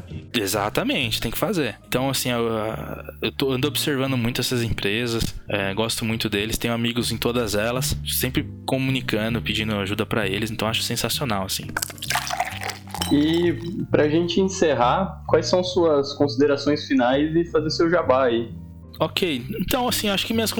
[laughs] Exatamente, tem que fazer. Então, assim, eu, eu tô, ando observando muito essas empresas, é, gosto muito deles, tenho amigos em todas elas, sempre comunicando, pedindo ajuda para eles, então acho sensacional, assim. E pra gente encerrar, quais são suas considerações finais e fazer seu jabá aí? Ok, então assim, acho que minhas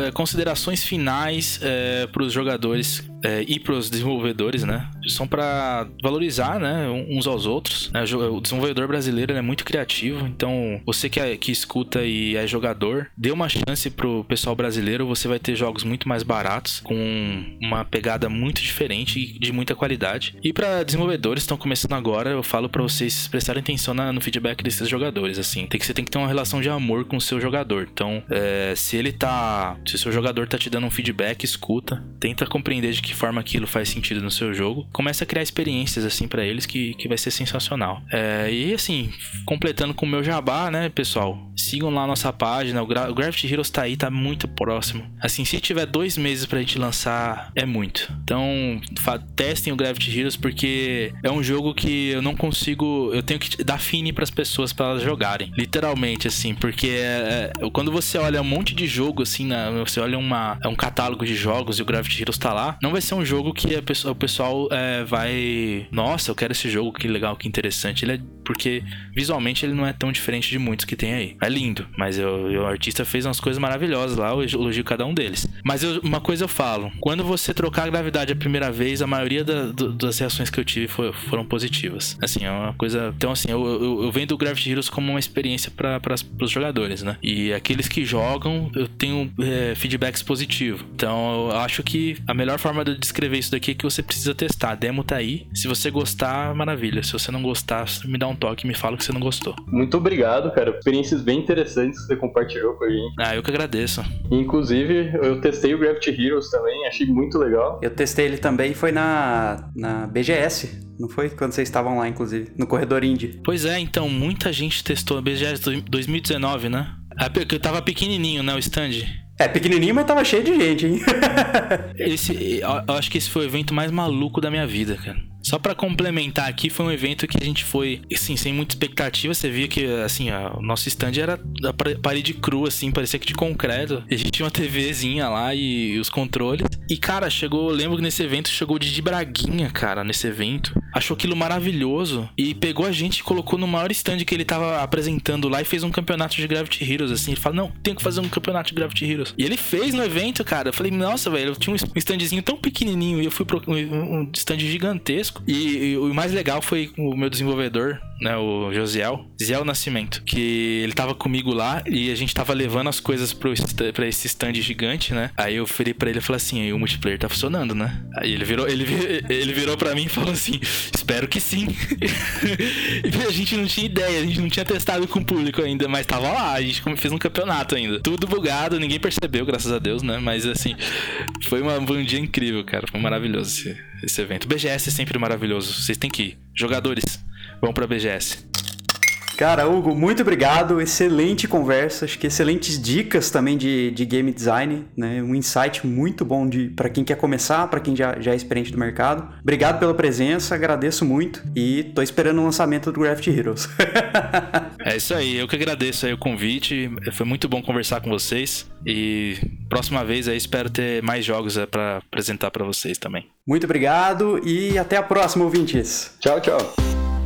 é, considerações finais é, para os jogadores é, e para os desenvolvedores, né, são para valorizar, né, uns aos outros. Né, o desenvolvedor brasileiro é muito criativo, então você que, é, que escuta e é jogador, dê uma chance pro pessoal brasileiro, você vai ter jogos muito mais baratos, com uma pegada muito diferente e de muita qualidade. E para desenvolvedores estão começando agora, eu falo para vocês prestarem atenção na, no feedback desses jogadores, assim, tem que você tem que ter uma relação de amor com o seu jogador jogador. Então, é, se ele tá. Se o seu jogador tá te dando um feedback, escuta, tenta compreender de que forma aquilo faz sentido no seu jogo. Começa a criar experiências assim para eles que, que vai ser sensacional. É, e assim, completando com o meu jabá, né, pessoal? Sigam lá nossa página. O, Gra o Gravity Heroes tá aí, tá muito próximo. Assim, se tiver dois meses pra gente lançar, é muito. Então, testem o Gravity Heroes porque é um jogo que eu não consigo. Eu tenho que dar fine para as pessoas para elas jogarem. Literalmente, assim, porque é, quando você olha um monte de jogo, assim, na, você olha uma, é um catálogo de jogos e o Gravity Heroes tá lá, não vai ser um jogo que pessoa, o pessoal é, vai. Nossa, eu quero esse jogo, que legal, que interessante. Ele é. Porque visualmente ele não é tão diferente de muitos que tem aí. É lindo, mas eu, eu, o artista fez umas coisas maravilhosas lá, eu elogio cada um deles. Mas eu, uma coisa eu falo: quando você trocar a gravidade a primeira vez, a maioria da, do, das reações que eu tive foi, foram positivas. Assim, é uma coisa. Então, assim, eu, eu, eu vendo o Gravity Heroes como uma experiência para os jogadores, né? E aqueles que jogam, eu tenho é, feedbacks positivos. Então eu acho que a melhor forma de descrever isso daqui é que você precisa testar. A demo tá aí. Se você gostar, maravilha. Se você não gostar, me dá um toque e me fala que você não gostou. Muito obrigado, cara. Experiências bem interessantes que você compartilhou com a gente. Ah, eu que agradeço. Inclusive, eu testei o Gravity Heroes também, achei muito legal. Eu testei ele também, foi na, na BGS. Não foi quando vocês estavam lá, inclusive, no corredor indie. Pois é, então, muita gente testou a BGS 2019, né? Porque tava pequenininho, né, o stand. É, pequenininho, mas tava cheio de gente, hein? [laughs] esse, eu acho que esse foi o evento mais maluco da minha vida, cara. Só para complementar aqui, foi um evento que a gente foi, assim, sem muita expectativa. Você via que, assim, o nosso stand era a parede crua, assim, parecia que de concreto. A gente tinha uma TVzinha lá e, e os controles. E, cara, chegou, lembro que nesse evento chegou o Didi Braguinha, cara, nesse evento. Achou aquilo maravilhoso e pegou a gente colocou no maior stand que ele tava apresentando lá e fez um campeonato de Gravity Heroes, assim. Ele fala, não, tenho que fazer um campeonato de Gravity Heroes. E ele fez no evento, cara. Eu falei, nossa, velho, eu tinha um standzinho tão pequenininho e eu fui pro um stand gigantesco E, e, o mais legal foi o meu desenvolvedor, né, o Josiel, Ziel Nascimento, que ele tava comigo lá e a gente tava levando as coisas pro, pra esse stand gigante, né? Aí eu falei pra ele e falei assim, aí o multiplayer tá funcionando, né? Aí ele virou, ele, ele virou pra mim e falou assim, espero que sim. [laughs] e a gente não tinha ideia, a gente não tinha testado com o público ainda, mas tava lá, a gente fez um campeonato ainda. Tudo bugado, ninguém percebeu, graças a Deus, né? Mas assim, foi, uma, um dia incrível, cara. Foi maravilhoso esse, esse evento. BGS é sempre maravilhoso, vocês têm que ir. Jogadores, Vamos para a BGS. Cara, Hugo, muito obrigado. Excelente conversa. Acho que excelentes dicas também de, de game design, né? Um insight muito bom de para quem quer começar, para quem já, já é experiente do mercado. Obrigado pela presença, agradeço muito e tô esperando o lançamento do Graft Heroes. [laughs] é isso aí, eu que agradeço aí o convite. Foi muito bom conversar com vocês e próxima vez aí espero ter mais jogos é, para apresentar para vocês também. Muito obrigado e até a próxima, ouvintes. Tchau, tchau.